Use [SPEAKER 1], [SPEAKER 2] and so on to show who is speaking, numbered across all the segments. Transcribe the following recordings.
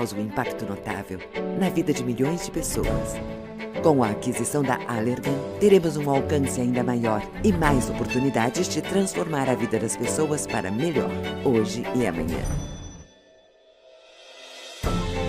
[SPEAKER 1] Causa um impacto notável na vida de milhões de pessoas. Com a aquisição da Allergan, teremos um alcance ainda maior e mais oportunidades de transformar a vida das pessoas para melhor, hoje e amanhã.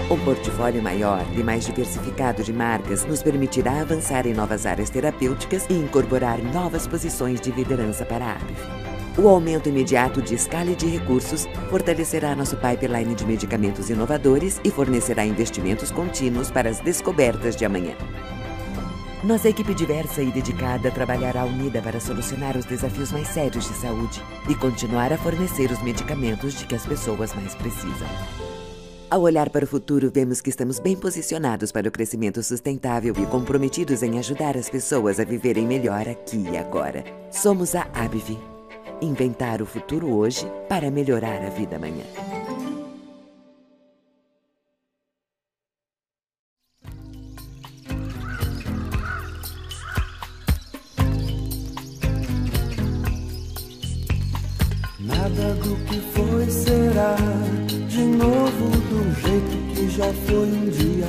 [SPEAKER 1] Um portfólio maior e mais diversificado de marcas nos permitirá avançar em novas áreas terapêuticas e incorporar novas posições de liderança para a ABV. O aumento imediato de escala e de recursos fortalecerá nosso pipeline de medicamentos inovadores e fornecerá investimentos contínuos para as descobertas de amanhã. Nossa equipe diversa e dedicada trabalhará unida para solucionar os desafios mais sérios de saúde e continuar a fornecer os medicamentos de que as pessoas mais precisam. Ao olhar para o futuro, vemos que estamos bem posicionados para o crescimento sustentável e comprometidos em ajudar as pessoas a viverem melhor aqui e agora. Somos a ABV. Inventar o futuro hoje para melhorar a vida amanhã.
[SPEAKER 2] Nada do que foi será de novo do jeito que já foi um dia.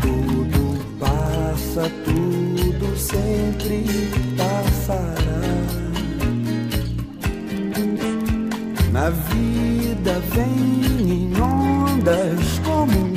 [SPEAKER 2] Tudo passa, tudo sempre passará. Na vida vem em ondas como um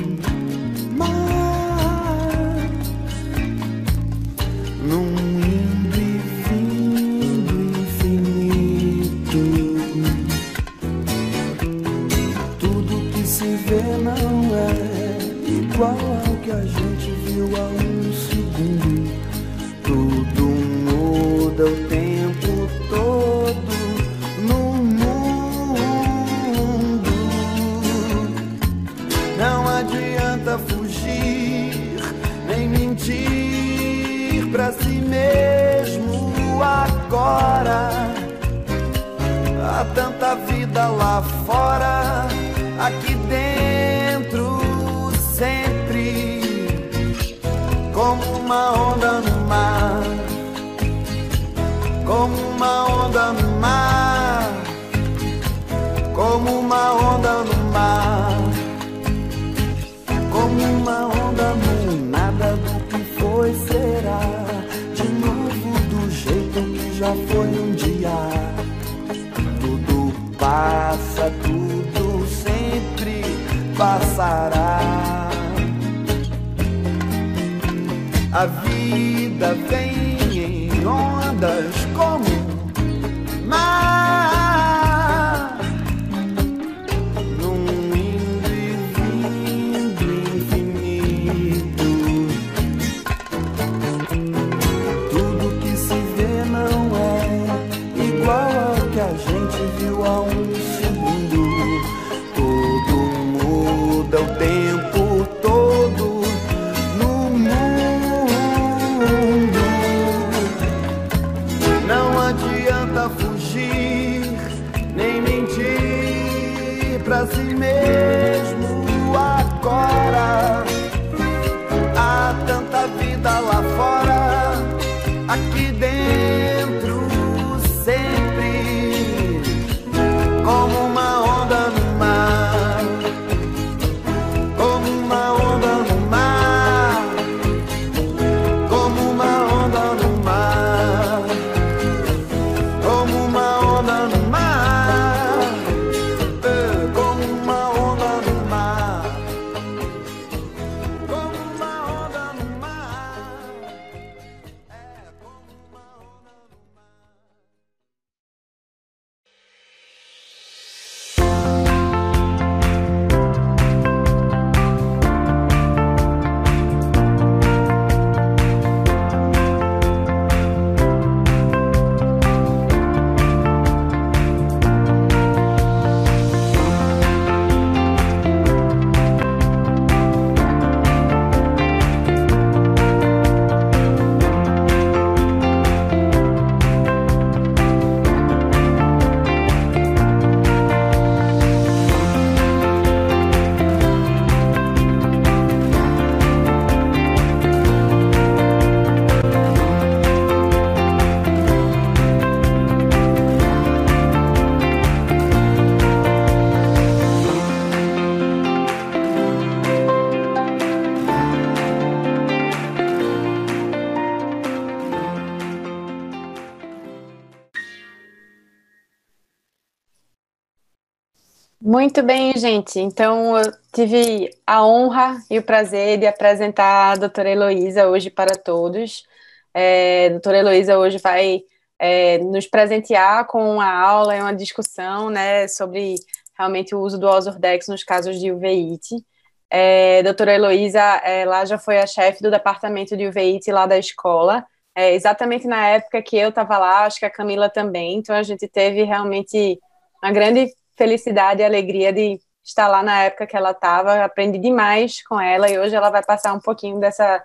[SPEAKER 3] Muito bem, gente. Então, eu tive a honra e o prazer de apresentar a doutora Heloísa hoje para todos. É, a doutora Heloísa hoje vai é, nos presentear com uma aula e uma discussão né, sobre realmente o uso do Ozurdex nos casos de uveíte. É, a doutora Heloísa, ela já foi a chefe do departamento de uveíte lá da escola, é, exatamente na época que eu estava lá, acho que a Camila também, então a gente teve realmente uma grande felicidade e alegria de estar lá na época que ela estava, aprendi demais com ela e hoje ela vai passar um pouquinho dessa,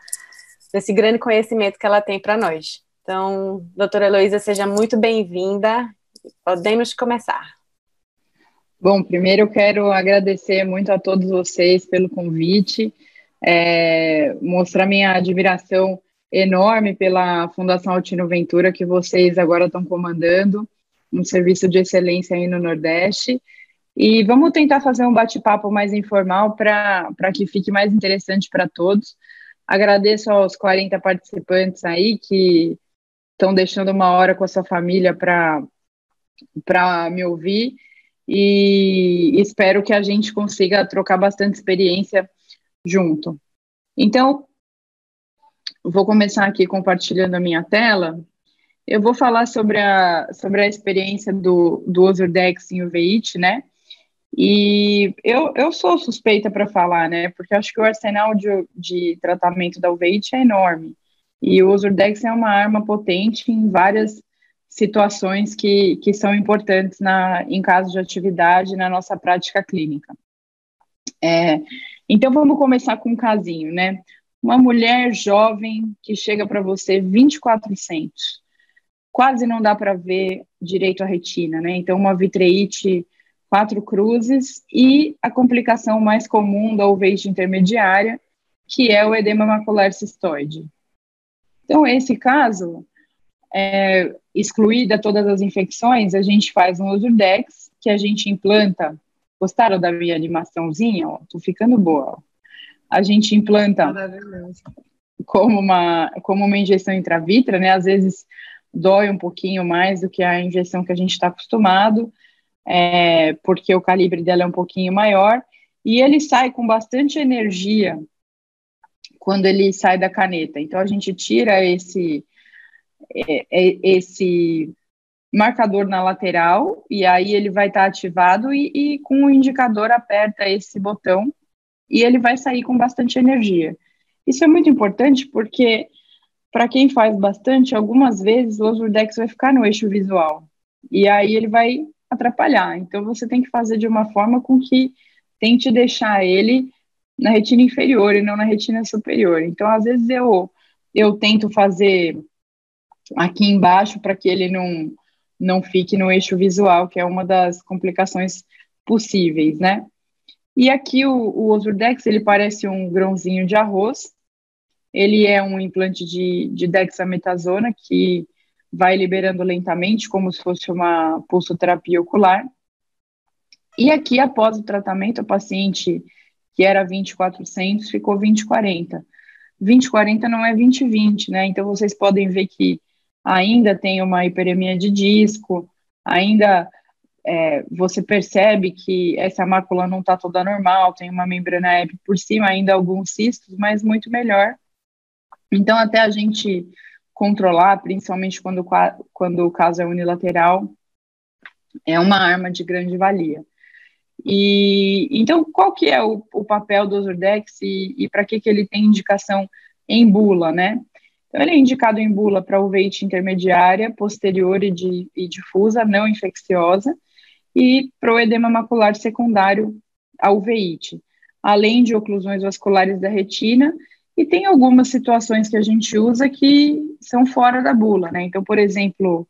[SPEAKER 3] desse grande conhecimento que ela tem para nós. Então, doutora Heloísa, seja muito bem-vinda. Podemos começar.
[SPEAKER 4] Bom, primeiro eu quero agradecer muito a todos vocês pelo convite, é, mostrar minha admiração enorme pela Fundação Altino Ventura, que vocês agora estão comandando um serviço de excelência aí no Nordeste. E vamos tentar fazer um bate-papo mais informal para que fique mais interessante para todos. Agradeço aos 40 participantes aí que estão deixando uma hora com a sua família para me ouvir e espero que a gente consiga trocar bastante experiência junto. Então, vou começar aqui compartilhando a minha tela eu vou falar sobre a, sobre a experiência do, do Ozurdex em uveíte, né? E eu, eu sou suspeita para falar, né? Porque acho que o arsenal de, de tratamento da uveíte é enorme. E o Ozurdex é uma arma potente em várias situações que, que são importantes na, em caso de atividade na nossa prática clínica. É, então, vamos começar com um casinho, né? Uma mulher jovem que chega para você 24 centos quase não dá para ver direito a retina, né? Então, uma vitreite quatro cruzes e a complicação mais comum da uveite intermediária, que é o edema macular cistoide. Então, esse caso, é, excluída todas as infecções, a gente faz um Ozurdex, que a gente implanta. Gostaram da minha animaçãozinha? Ó, tô ficando boa. A gente implanta como uma, como uma injeção intravitra, né? Às vezes dói um pouquinho mais do que a injeção que a gente está acostumado, é, porque o calibre dela é um pouquinho maior, e ele sai com bastante energia quando ele sai da caneta. Então a gente tira esse é, é, esse marcador na lateral e aí ele vai estar tá ativado e, e, com o indicador aperta esse botão e ele vai sair com bastante energia. Isso é muito importante porque para quem faz bastante, algumas vezes o Ozurdex vai ficar no eixo visual. E aí ele vai atrapalhar. Então você tem que fazer de uma forma com que tente deixar ele na retina inferior e não na retina superior. Então, às vezes eu eu tento fazer aqui embaixo para que ele não não fique no eixo visual, que é uma das complicações possíveis, né? E aqui o, o Ozurdex, ele parece um grãozinho de arroz, ele é um implante de, de dexametasona que vai liberando lentamente, como se fosse uma pulsoterapia ocular. E aqui, após o tratamento, a paciente que era 2400 ficou 2040. 2040 não é 2020, né? Então vocês podem ver que ainda tem uma hiperemia de disco, ainda é, você percebe que essa mácula não está toda normal, tem uma membrana EP por cima, ainda alguns cistos, mas muito melhor então, até a gente controlar, principalmente quando, quando o caso é unilateral, é uma arma de grande valia. E então, qual que é o, o papel do Ozurdex e, e para que, que ele tem indicação em bula, né? Então, ele é indicado em bula para uveite intermediária, posterior e, de, e difusa, não infecciosa, e para o edema macular secundário a uveite, além de oclusões vasculares da retina e tem algumas situações que a gente usa que são fora da bula, né? Então, por exemplo,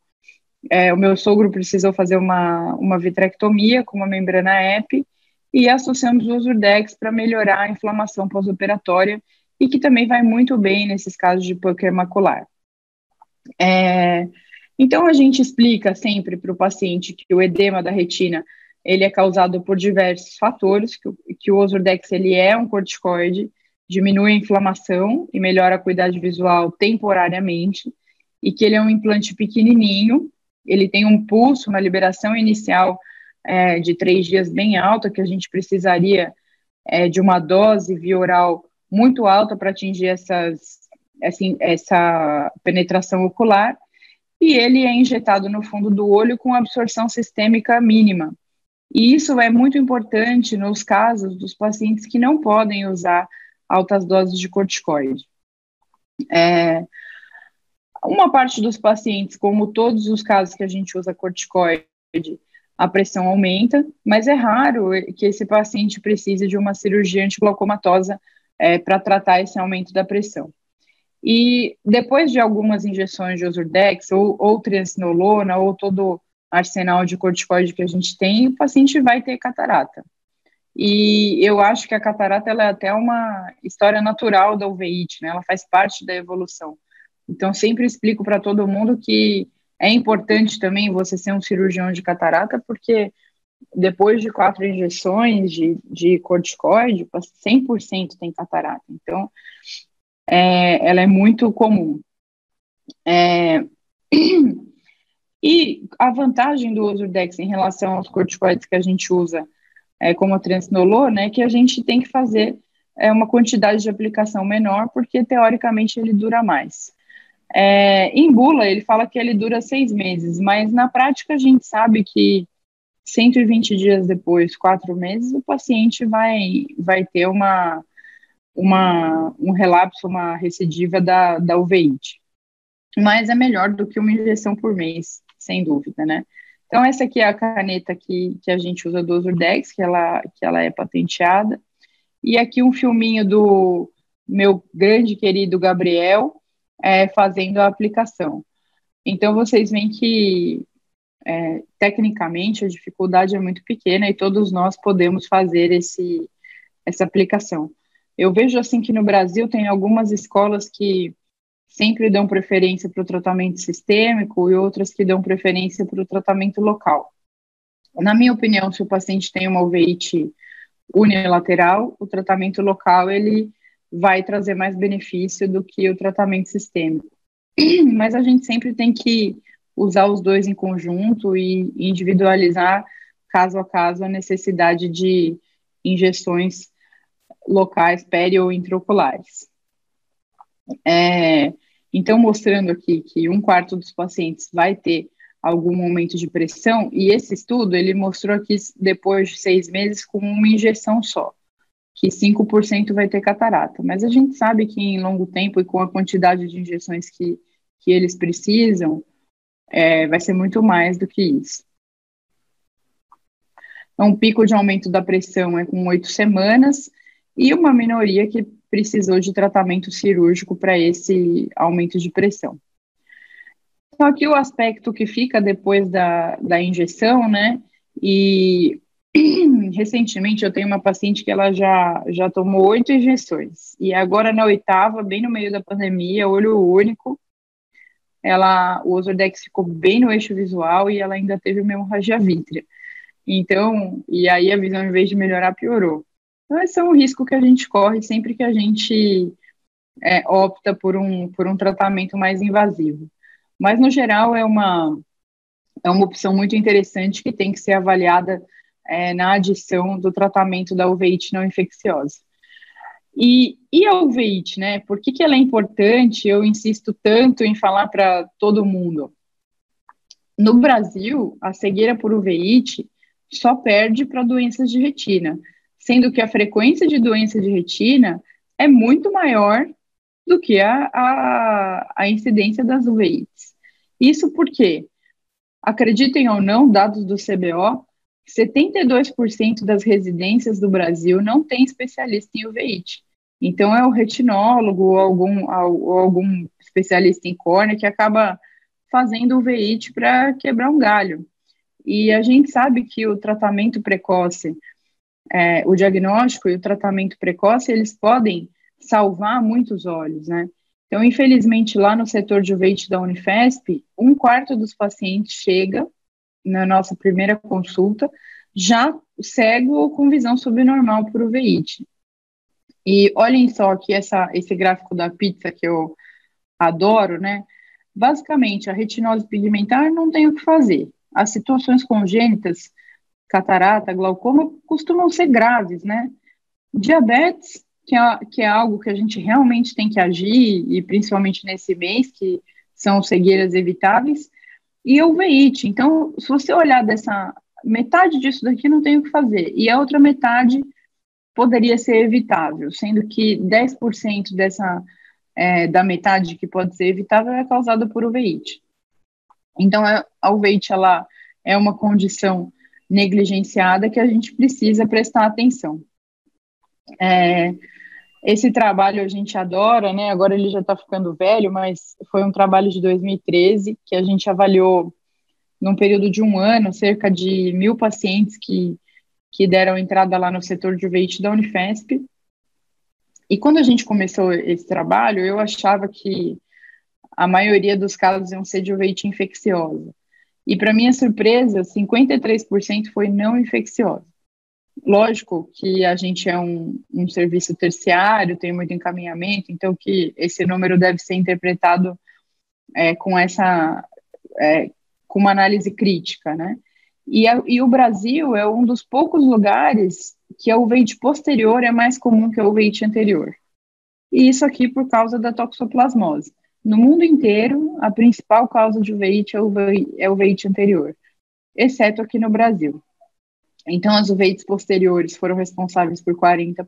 [SPEAKER 4] é, o meu sogro precisou fazer uma, uma vitrectomia com uma membrana EP e associamos o Urdex para melhorar a inflamação pós-operatória e que também vai muito bem nesses casos de pâncer macular. É, então, a gente explica sempre para o paciente que o edema da retina ele é causado por diversos fatores, que, que o Ozurdex ele é um corticoide, diminui a inflamação e melhora a qualidade visual temporariamente, e que ele é um implante pequenininho, ele tem um pulso, uma liberação inicial é, de três dias bem alta, que a gente precisaria é, de uma dose via oral muito alta para atingir essas, assim, essa penetração ocular, e ele é injetado no fundo do olho com absorção sistêmica mínima. E isso é muito importante nos casos dos pacientes que não podem usar altas doses de corticoide. É, uma parte dos pacientes, como todos os casos que a gente usa corticoide, a pressão aumenta, mas é raro que esse paciente precise de uma cirurgia antiglaucomatosa é, para tratar esse aumento da pressão. E depois de algumas injeções de Ozurdex, ou, ou triancinolona, ou todo arsenal de corticoide que a gente tem, o paciente vai ter catarata. E eu acho que a catarata é até uma história natural da uveíte, né? Ela faz parte da evolução. Então, sempre explico para todo mundo que é importante também você ser um cirurgião de catarata, porque depois de quatro injeções de, de corticoide, 100% tem catarata. Então, é, ela é muito comum. É, e a vantagem do Ozurdex em relação aos corticoides que a gente usa, é, como a transnolor, né, que a gente tem que fazer é, uma quantidade de aplicação menor, porque teoricamente ele dura mais. É, em bula, ele fala que ele dura seis meses, mas na prática a gente sabe que 120 dias depois, quatro meses, o paciente vai, vai ter uma, uma, um relapso, uma recidiva da, da uveíte. Mas é melhor do que uma injeção por mês, sem dúvida, né? Então, essa aqui é a caneta que, que a gente usa do Ozurdex, que ela, que ela é patenteada. E aqui um filminho do meu grande querido Gabriel, é, fazendo a aplicação. Então, vocês veem que, é, tecnicamente, a dificuldade é muito pequena e todos nós podemos fazer esse, essa aplicação. Eu vejo, assim, que no Brasil tem algumas escolas que sempre dão preferência para o tratamento sistêmico e outras que dão preferência para o tratamento local. Na minha opinião, se o paciente tem uma uveíte unilateral, o tratamento local, ele vai trazer mais benefício do que o tratamento sistêmico. Mas a gente sempre tem que usar os dois em conjunto e individualizar caso a caso a necessidade de injeções locais peri ou intraoculares. É, então, mostrando aqui que um quarto dos pacientes vai ter algum aumento de pressão, e esse estudo, ele mostrou aqui depois de seis meses com uma injeção só que 5% vai ter catarata. Mas a gente sabe que em longo tempo e com a quantidade de injeções que, que eles precisam, é, vai ser muito mais do que isso. Então, um pico de aumento da pressão é com oito semanas e uma minoria que precisou de tratamento cirúrgico para esse aumento de pressão. Então, aqui o aspecto que fica depois da, da injeção, né? E recentemente eu tenho uma paciente que ela já, já tomou oito injeções, e agora na oitava, bem no meio da pandemia, olho único, ela, o Ozordex ficou bem no eixo visual e ela ainda teve uma hemorragia vítrea. Então, e aí a visão, em vez de melhorar, piorou. Então, esse é um risco que a gente corre sempre que a gente é, opta por um, por um tratamento mais invasivo. Mas, no geral, é uma, é uma opção muito interessante que tem que ser avaliada é, na adição do tratamento da uveíte não infecciosa. E, e a uveíte, né? Por que, que ela é importante? Eu insisto tanto em falar para todo mundo. No Brasil, a cegueira por uveíte só perde para doenças de retina, sendo que a frequência de doença de retina é muito maior do que a, a, a incidência das uveites. Isso porque, acreditem ou não, dados do CBO, 72% das residências do Brasil não tem especialista em uveíte. Então, é o retinólogo ou algum, ou algum especialista em córnea que acaba fazendo uveíte para quebrar um galho. E a gente sabe que o tratamento precoce, é, o diagnóstico e o tratamento precoce, eles podem salvar muitos olhos, né? Então, infelizmente, lá no setor de uveíte da Unifesp, um quarto dos pacientes chega na nossa primeira consulta, já cego ou com visão subnormal por uveíte. E olhem só aqui essa, esse gráfico da pizza que eu adoro, né? Basicamente, a retinose pigmentar não tem o que fazer. As situações congênitas catarata, glaucoma, costumam ser graves, né? Diabetes, que é, que é algo que a gente realmente tem que agir, e principalmente nesse mês, que são cegueiras evitáveis, e o veite. Então, se você olhar dessa metade disso daqui, não tem o que fazer, e a outra metade poderia ser evitável, sendo que 10% dessa é, da metade que pode ser evitável é causada por uveíte. Então, a, a uveíte, ela é uma condição negligenciada que a gente precisa prestar atenção. É, esse trabalho a gente adora, né? Agora ele já está ficando velho, mas foi um trabalho de 2013 que a gente avaliou num período de um ano cerca de mil pacientes que, que deram entrada lá no setor de uveíte da Unifesp. E quando a gente começou esse trabalho, eu achava que a maioria dos casos iam ser de uveíte infecciosa. E, para minha surpresa, 53% foi não infecciosa. Lógico que a gente é um, um serviço terciário, tem muito encaminhamento, então que esse número deve ser interpretado é, com essa, é, com uma análise crítica, né? E, a, e, o Brasil é um dos poucos lugares que a uveite posterior é mais comum que a uveite anterior. E isso aqui por causa da toxoplasmose. No mundo inteiro, a principal causa de uveíte é o é anterior, exceto aqui no Brasil. Então, as uveites posteriores foram responsáveis por 40%,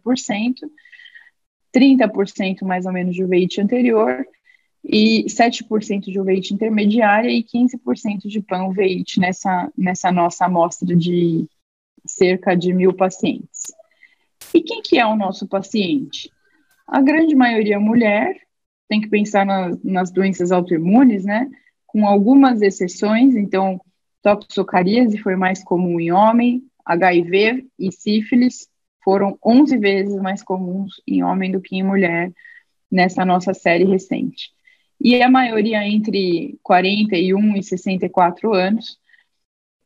[SPEAKER 4] 30% mais ou menos de uveite anterior, e 7% de uveite intermediária e 15% de pan-uveite nessa, nessa nossa amostra de cerca de mil pacientes. E quem que é o nosso paciente? A grande maioria é mulher, tem que pensar na, nas doenças autoimunes, né? Com algumas exceções, então, toxocaríase foi mais comum em homem, HIV e sífilis foram 11 vezes mais comuns em homem do que em mulher nessa nossa série recente. E a maioria entre 41 e 64 anos,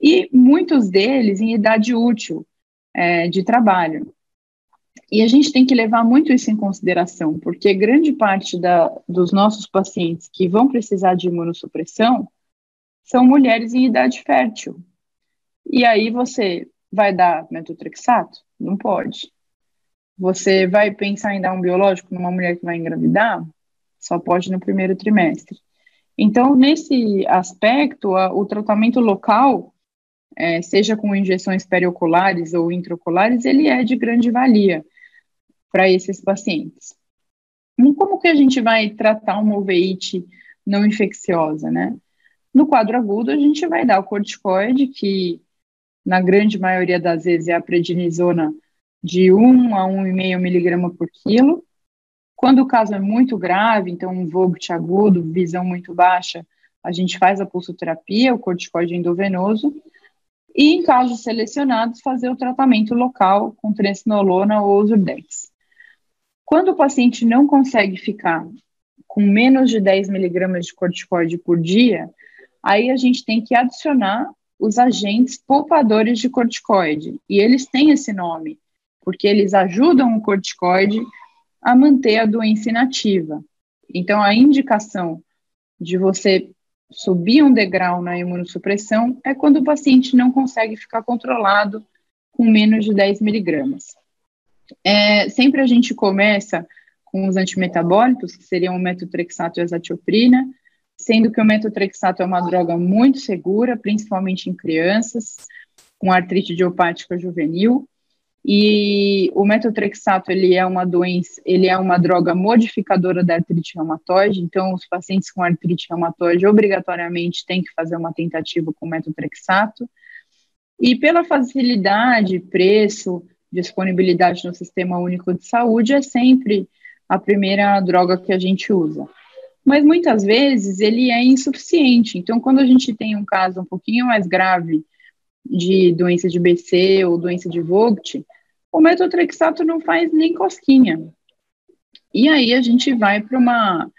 [SPEAKER 4] e muitos deles em idade útil é, de trabalho. E a gente tem que levar muito isso em consideração, porque grande parte da, dos nossos pacientes que vão precisar de imunossupressão são mulheres em idade fértil. E aí você vai dar metotrexato? Não pode. Você vai pensar em dar um biológico numa mulher que vai engravidar? Só pode no primeiro trimestre. Então, nesse aspecto, a, o tratamento local é, seja com injeções perioculares ou intraoculares, ele é de grande valia para esses pacientes. E como que a gente vai tratar uma uveíte não infecciosa, né? No quadro agudo, a gente vai dar o corticoide, que na grande maioria das vezes é a prednisona de 1 a 1,5 miligrama por quilo. Quando o caso é muito grave, então um VOGT agudo, visão muito baixa, a gente faz a pulsoterapia, o corticoide endovenoso, e, em casos selecionados, fazer o tratamento local com trencinolona ou Zurdex. Quando o paciente não consegue ficar com menos de 10 miligramas de corticoide por dia, aí a gente tem que adicionar os agentes poupadores de corticoide. E eles têm esse nome, porque eles ajudam o corticoide a manter a doença inativa. Então, a indicação de você subir um degrau na imunossupressão é quando o paciente não consegue ficar controlado com menos de 10 miligramas. É, sempre a gente começa com os antimetabólicos, que seriam o metotrexato e a azatioprina, sendo que o metotrexato é uma droga muito segura, principalmente em crianças com artrite idiopática juvenil, e o metotrexato, ele é uma doença, ele é uma droga modificadora da artrite reumatoide, então os pacientes com artrite reumatoide obrigatoriamente têm que fazer uma tentativa com metotrexato. E pela facilidade, preço, disponibilidade no Sistema Único de Saúde, é sempre a primeira droga que a gente usa. Mas muitas vezes ele é insuficiente. Então, quando a gente tem um caso um pouquinho mais grave de doença de BC ou doença de Vogt, o metotrexato não faz nem cosquinha. E aí a gente vai para uma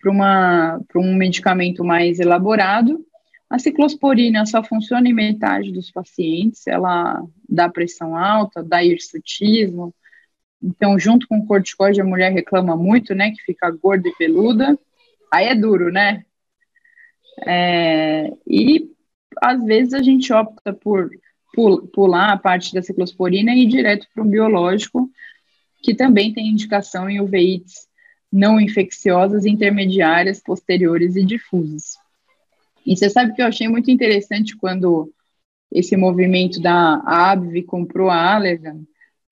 [SPEAKER 4] para um medicamento mais elaborado. A ciclosporina só funciona em metade dos pacientes, ela dá pressão alta, dá hirsutismo. Então, junto com o corticoide, a mulher reclama muito, né, que fica gorda e peluda. Aí é duro, né? É, e às vezes a gente opta por pular a parte da ciclosporina e ir direto para o biológico, que também tem indicação em uveites não infecciosas, intermediárias, posteriores e difusas. E você sabe que eu achei muito interessante quando esse movimento da ABV comprou a Allergan,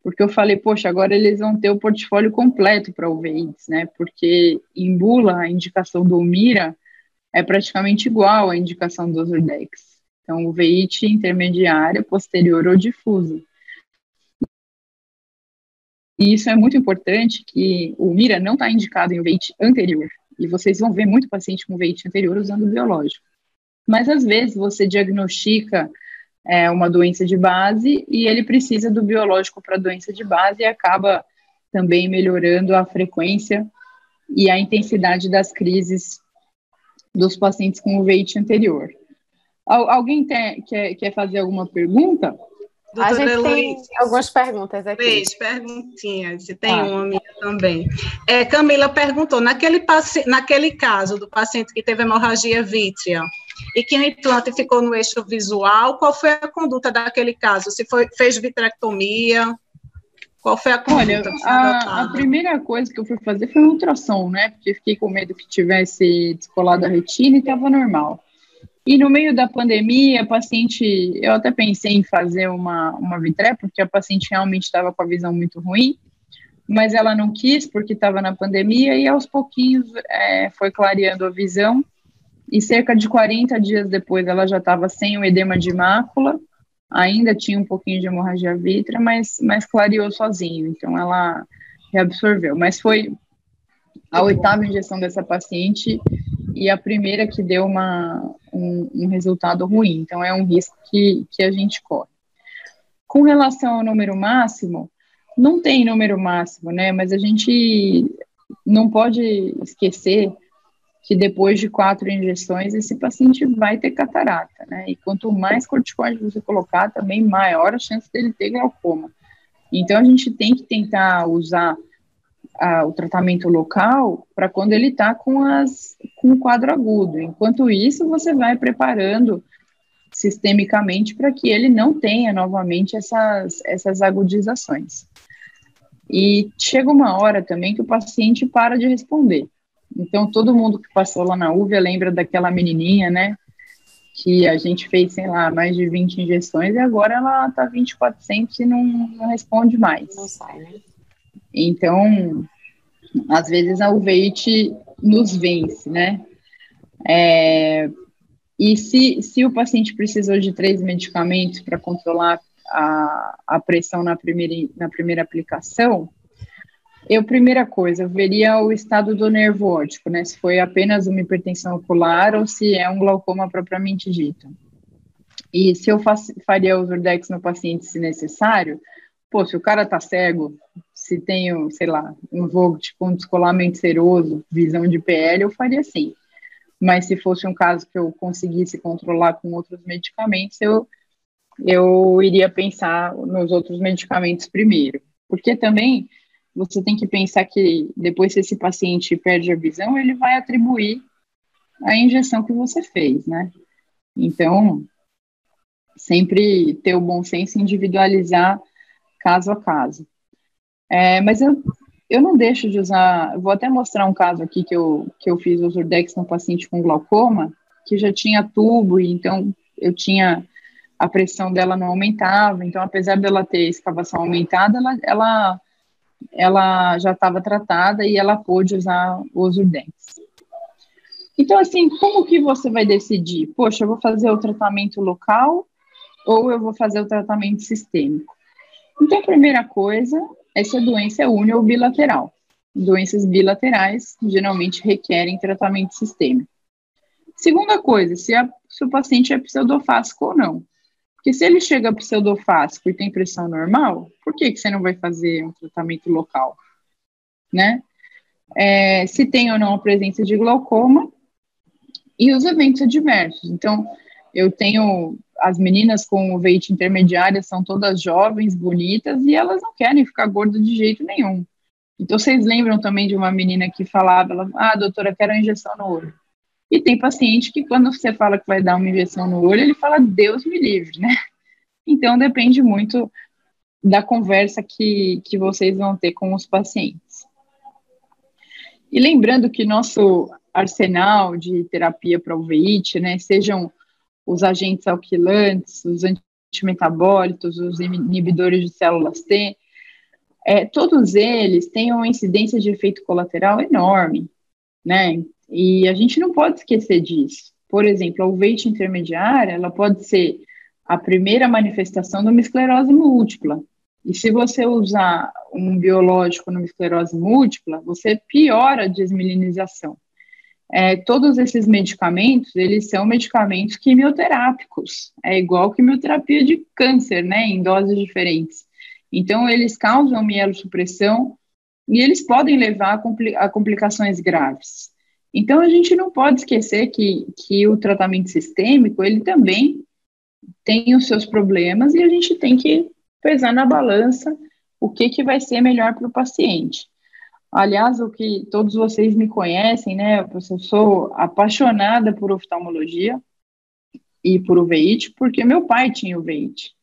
[SPEAKER 4] porque eu falei, poxa, agora eles vão ter o portfólio completo para uveites, né? Porque em bula a indicação do Mira é praticamente igual à indicação do Ozurdex. Então, uveite intermediária, posterior ou difusa. E isso é muito importante, que o MIRA não está indicado em uveite anterior. E vocês vão ver muito paciente com uveite anterior usando o biológico. Mas, às vezes, você diagnostica é, uma doença de base e ele precisa do biológico para doença de base e acaba também melhorando a frequência e a intensidade das crises dos pacientes com uveite anterior. Alguém tem, quer, quer fazer alguma pergunta?
[SPEAKER 3] Doutora a gente tem algumas perguntas aqui.
[SPEAKER 5] Três perguntinhas, tem ah. uma minha também. É, Camila perguntou, naquele, naquele caso do paciente que teve hemorragia vítrea e que o implante ficou no eixo visual, qual foi a conduta daquele caso? Se foi, fez vitrectomia? Qual foi a conduta?
[SPEAKER 4] Olha, a, a, primeira coisa que eu fui fazer foi ultrassom, né? Porque fiquei com medo que tivesse descolado a retina e estava normal. E no meio da pandemia, a paciente, eu até pensei em fazer uma, uma vitré, porque a paciente realmente estava com a visão muito ruim, mas ela não quis porque estava na pandemia e aos pouquinhos é, foi clareando a visão. E cerca de 40 dias depois ela já estava sem o edema de mácula, ainda tinha um pouquinho de hemorragia vítrea, mas, mas clareou sozinho, então ela reabsorveu. Mas foi a oitava injeção dessa paciente e a primeira que deu uma, um, um, resultado ruim. Então, é um risco que, que a gente corre. Com relação ao número máximo, não tem número máximo, né? Mas a gente não pode esquecer que depois de quatro injeções, esse paciente vai ter catarata, né? E quanto mais corticoide você colocar, também maior a chance dele ter glaucoma. Então, a gente tem que tentar usar o tratamento local para quando ele está com, as, com o quadro agudo. Enquanto isso, você vai preparando sistemicamente para que ele não tenha novamente essas, essas agudizações. E chega uma hora também que o paciente para de responder. Então, todo mundo que passou lá na UVA lembra daquela menininha, né? Que a gente fez, sei lá, mais de 20 injeções e agora ela está 2400 e não, não responde mais. Não sai, né? Então, às vezes a uveite nos vence, né? É, e se, se o paciente precisou de três medicamentos para controlar a, a pressão na primeira, na primeira aplicação, eu, primeira coisa, eu veria o estado do nervo óptico, né? Se foi apenas uma hipertensão ocular ou se é um glaucoma propriamente dito. E se eu faria o Zurdex no paciente, se necessário, pô, se o cara tá cego, se tenho, sei lá, um Vogt com descolamento seroso, visão de PL, eu faria sim. Mas se fosse um caso que eu conseguisse controlar com outros medicamentos, eu, eu iria pensar nos outros medicamentos primeiro. Porque também você tem que pensar que depois se esse paciente perde a visão, ele vai atribuir a injeção que você fez, né? Então, sempre ter o bom senso individualizar caso a caso. É, mas eu, eu não deixo de usar, vou até mostrar um caso aqui que eu, que eu fiz o Zurdex no paciente com glaucoma, que já tinha tubo, e então eu tinha, a pressão dela não aumentava, então apesar dela ter escavação aumentada, ela, ela, ela já estava tratada e ela pôde usar o Zurdex. Então, assim, como que você vai decidir? Poxa, eu vou fazer o tratamento local ou eu vou fazer o tratamento sistêmico? Então, a primeira coisa, essa doença é une ou bilateral. Doenças bilaterais geralmente requerem tratamento sistêmico. Segunda coisa, se, a, se o paciente é pseudofásico ou não. Porque se ele chega pseudofásico e tem pressão normal, por que, que você não vai fazer um tratamento local? Né? É, se tem ou não a presença de glaucoma e os eventos adversos. Então, eu tenho as meninas com o veite intermediária são todas jovens, bonitas e elas não querem ficar gordas de jeito nenhum. Então vocês lembram também de uma menina que falava, ela, ah, doutora, quero injeção no olho. E tem paciente que quando você fala que vai dar uma injeção no olho, ele fala, Deus me livre, né? Então, depende muito da conversa que, que vocês vão ter com os pacientes. E lembrando que nosso arsenal de terapia para uveíte, né, sejam os agentes alquilantes, os antimetabólitos, os inibidores de células T, é, todos eles têm uma incidência de efeito colateral enorme, né? E a gente não pode esquecer disso. Por exemplo, a uveite intermediária, ela pode ser a primeira manifestação de uma esclerose múltipla. E se você usar um biológico numa esclerose múltipla, você piora a desmilinização. É, todos esses medicamentos, eles são medicamentos quimioterápicos, é igual quimioterapia de câncer, né, em doses diferentes. Então, eles causam mielossupressão e eles podem levar a, compli a complicações graves. Então, a gente não pode esquecer que, que o tratamento sistêmico, ele também tem os seus problemas e a gente tem que pesar na balança o que, que vai ser melhor para o paciente. Aliás, o que todos vocês me conhecem, né? Eu sou apaixonada por oftalmologia e por uveíte, porque meu pai tinha uveíte.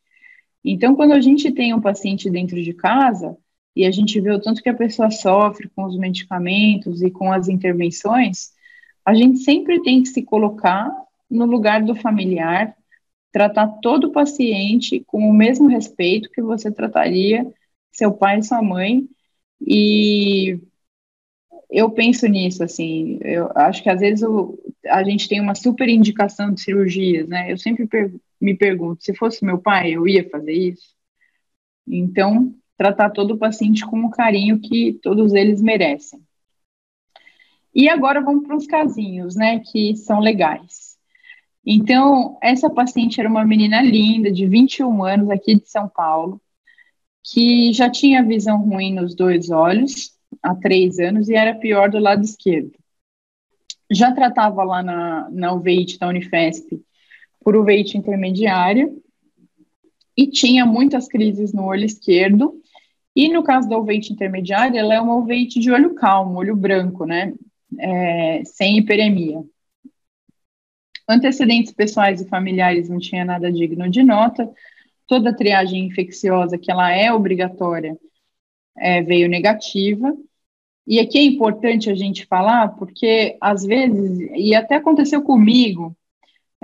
[SPEAKER 4] Então, quando a gente tem um paciente dentro de casa e a gente vê o tanto que a pessoa sofre com os medicamentos e com as intervenções, a gente sempre tem que se colocar no lugar do familiar, tratar todo o paciente com o mesmo respeito que você trataria seu pai e sua mãe, e eu penso nisso, assim, eu acho que às vezes a gente tem uma super indicação de cirurgias, né? Eu sempre per, me pergunto, se fosse meu pai, eu ia fazer isso? Então, tratar todo o paciente com o carinho que todos eles merecem. E agora vamos para os casinhos, né, que são legais. Então, essa paciente era uma menina linda, de 21 anos, aqui de São Paulo, que já tinha visão ruim nos dois olhos há três anos e era pior do lado esquerdo. Já tratava lá na, na UVEIT da Unifesp por UVEIT intermediária e tinha muitas crises no olho esquerdo. E no caso da uveite intermediária, ela é uma uveite de olho calmo, olho branco, né? É, sem hiperemia. Antecedentes pessoais e familiares não tinha nada digno de nota toda a triagem infecciosa, que ela é obrigatória, é, veio negativa. E aqui é importante a gente falar, porque às vezes, e até aconteceu comigo,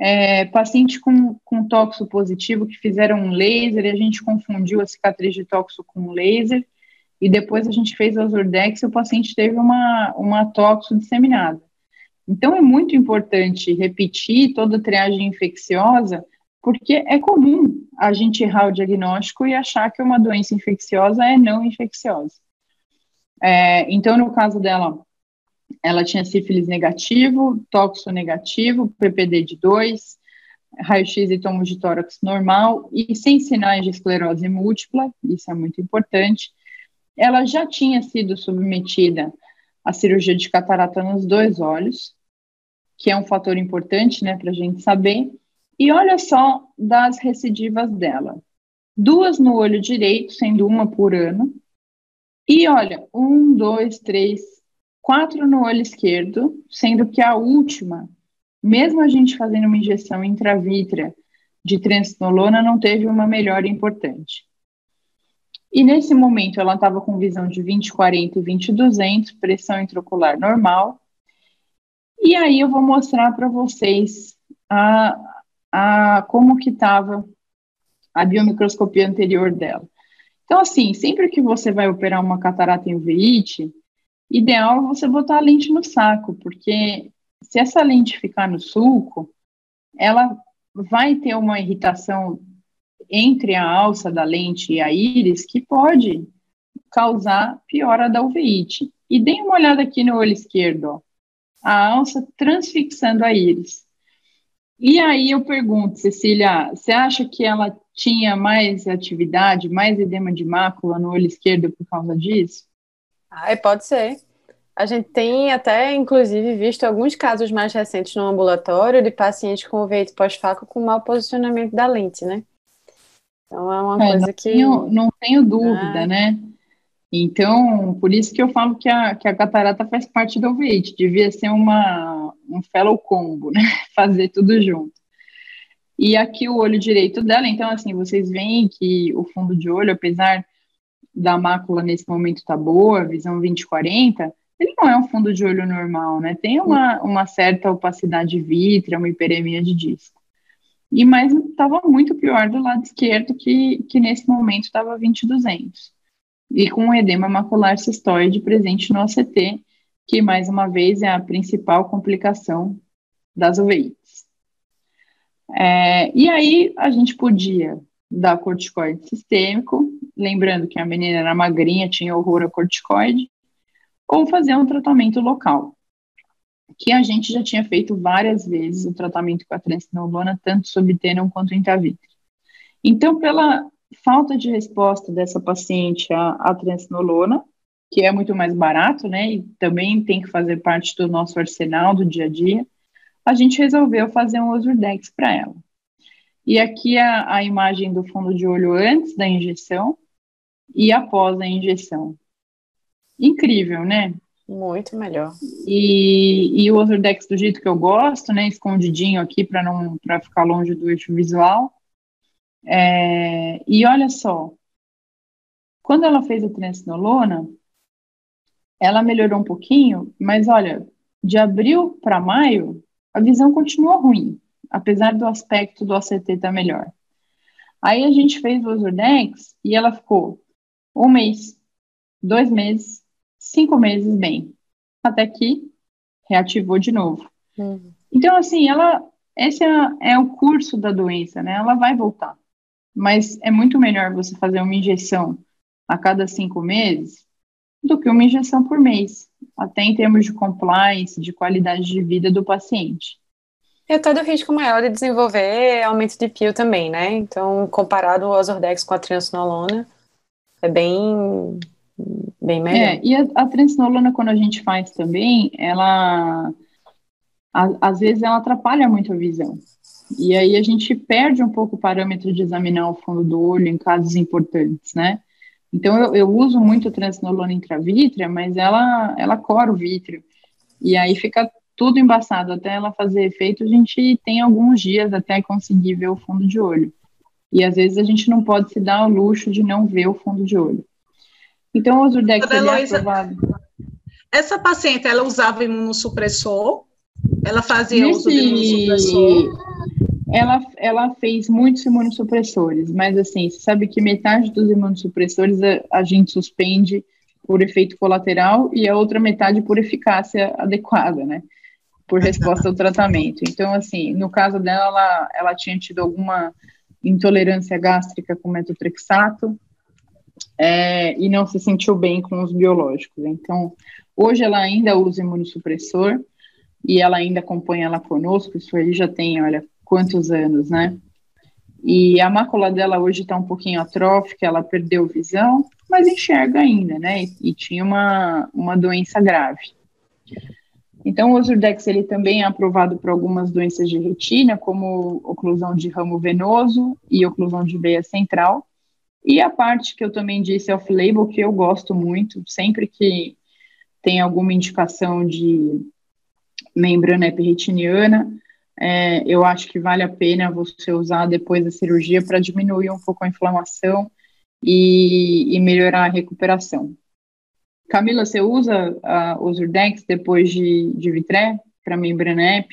[SPEAKER 4] é, paciente com, com tóxico positivo que fizeram um laser e a gente confundiu a cicatriz de tóxico com laser, e depois a gente fez a Zordex e o paciente teve uma, uma tóxico disseminada. Então é muito importante repetir toda a triagem infecciosa porque é comum a gente errar o diagnóstico e achar que uma doença infecciosa é não infecciosa. É, então, no caso dela, ela tinha sífilis negativo, toxo negativo, PPD de 2, raio-x e tomo de tórax normal e sem sinais de esclerose múltipla, isso é muito importante. Ela já tinha sido submetida à cirurgia de catarata nos dois olhos, que é um fator importante, né, para a gente saber. E olha só das recidivas dela: duas no olho direito, sendo uma por ano. E olha, um, dois, três, quatro no olho esquerdo, sendo que a última, mesmo a gente fazendo uma injeção intravítrea de transnolona, não teve uma melhora importante. E nesse momento ela estava com visão de 20, 40 e 20, 200, pressão intraocular normal. E aí eu vou mostrar para vocês a, a como que estava a biomicroscopia anterior dela. Então, assim, sempre que você vai operar uma catarata em uveíte, ideal é você botar a lente no saco, porque se essa lente ficar no sulco, ela vai ter uma irritação entre a alça da lente e a íris que pode causar piora da uveíte. E dê uma olhada aqui no olho esquerdo, ó. a alça transfixando a íris. E aí eu pergunto, Cecília, você acha que ela tinha mais atividade, mais edema de mácula no olho esquerdo por causa disso?
[SPEAKER 3] Ah, pode ser. A gente tem até, inclusive, visto alguns casos mais recentes no ambulatório de pacientes com veito pós-faco com mau posicionamento da lente, né? Então é uma é, coisa
[SPEAKER 4] não
[SPEAKER 3] que.
[SPEAKER 4] Tenho, não tenho dúvida, ah. né? Então, por isso que eu falo que a, que a catarata faz parte do overweight, devia ser uma, um fellow combo, né? Fazer tudo junto. E aqui o olho direito dela, então, assim, vocês veem que o fundo de olho, apesar da mácula nesse momento tá boa, visão 20-40, ele não é um fundo de olho normal, né? Tem uma, uma certa opacidade vítrea, uma hiperemia de disco. E mas estava muito pior do lado esquerdo, que, que nesse momento estava 20,200. E com o edema macular cistoide presente no OCT, que mais uma vez é a principal complicação das uveites. É, e aí a gente podia dar corticoide sistêmico, lembrando que a menina era magrinha, tinha horror a corticoide, ou fazer um tratamento local, que a gente já tinha feito várias vezes o tratamento com a transnolona, tanto subtenon quanto intravítrea. Então, pela falta de resposta dessa paciente à, à que é muito mais barato, né, e também tem que fazer parte do nosso arsenal do dia a dia, a gente resolveu fazer um Ozurdex para ela. E aqui a, a imagem do fundo de olho antes da injeção e após a injeção. Incrível, né?
[SPEAKER 3] Muito melhor.
[SPEAKER 4] E, e o Ozurdex do jeito que eu gosto, né? Escondidinho aqui para não para ficar longe do eixo visual. É, e olha só, quando ela fez a transnolona, ela melhorou um pouquinho, mas olha, de abril para maio, a visão continuou ruim, apesar do aspecto do ACT estar tá melhor. Aí a gente fez o Ozurdex e ela ficou um mês, dois meses, cinco meses bem, até que reativou de novo. Uhum. Então, assim, ela, esse é, é o curso da doença, né? Ela vai voltar. Mas é muito melhor você fazer uma injeção a cada cinco meses do que uma injeção por mês, até em termos de compliance, de qualidade de vida do paciente.
[SPEAKER 3] E até do risco maior de desenvolver aumento de pio também, né? Então, comparado o Ozordex com a triancinolona, é bem bem melhor.
[SPEAKER 4] É, e a, a transnolona, quando a gente faz também, ela a, às vezes ela atrapalha muito a visão. E aí a gente perde um pouco o parâmetro de examinar o fundo do olho em casos importantes, né? Então eu, eu uso muito a transnolona intravítrea, mas ela ela cora o vítreo. E aí fica tudo embaçado até ela fazer efeito, a gente tem alguns dias até conseguir ver o fundo de olho. E às vezes a gente não pode se dar o luxo de não ver o fundo de olho. Então, o Zurdex é aprovado.
[SPEAKER 5] Essa paciente, ela usava imunossupressor? Ela fazia Nesse... uso de imunossupressor?
[SPEAKER 4] Ela, ela fez muitos imunossupressores, mas assim, você sabe que metade dos imunossupressores a, a gente suspende por efeito colateral e a outra metade por eficácia adequada, né? Por resposta ao tratamento. Então, assim, no caso dela, ela, ela tinha tido alguma intolerância gástrica com metotrexato, é, e não se sentiu bem com os biológicos. Então, hoje ela ainda usa imunossupressor e ela ainda acompanha ela conosco, isso aí já tem, olha, quantos anos, né? E a mácula dela hoje está um pouquinho atrófica, ela perdeu visão, mas enxerga ainda, né? E, e tinha uma, uma doença grave. Então, o Ozurdex ele também é aprovado para algumas doenças de retina, como oclusão de ramo venoso e oclusão de veia central. E a parte que eu também disse off-label, que eu gosto muito, sempre que tem alguma indicação de membrana epirretiniana, é, eu acho que vale a pena você usar depois da cirurgia para diminuir um pouco a inflamação e, e melhorar a recuperação. Camila, você usa uh, o Zurdex depois de, de Vitré para membrana EP?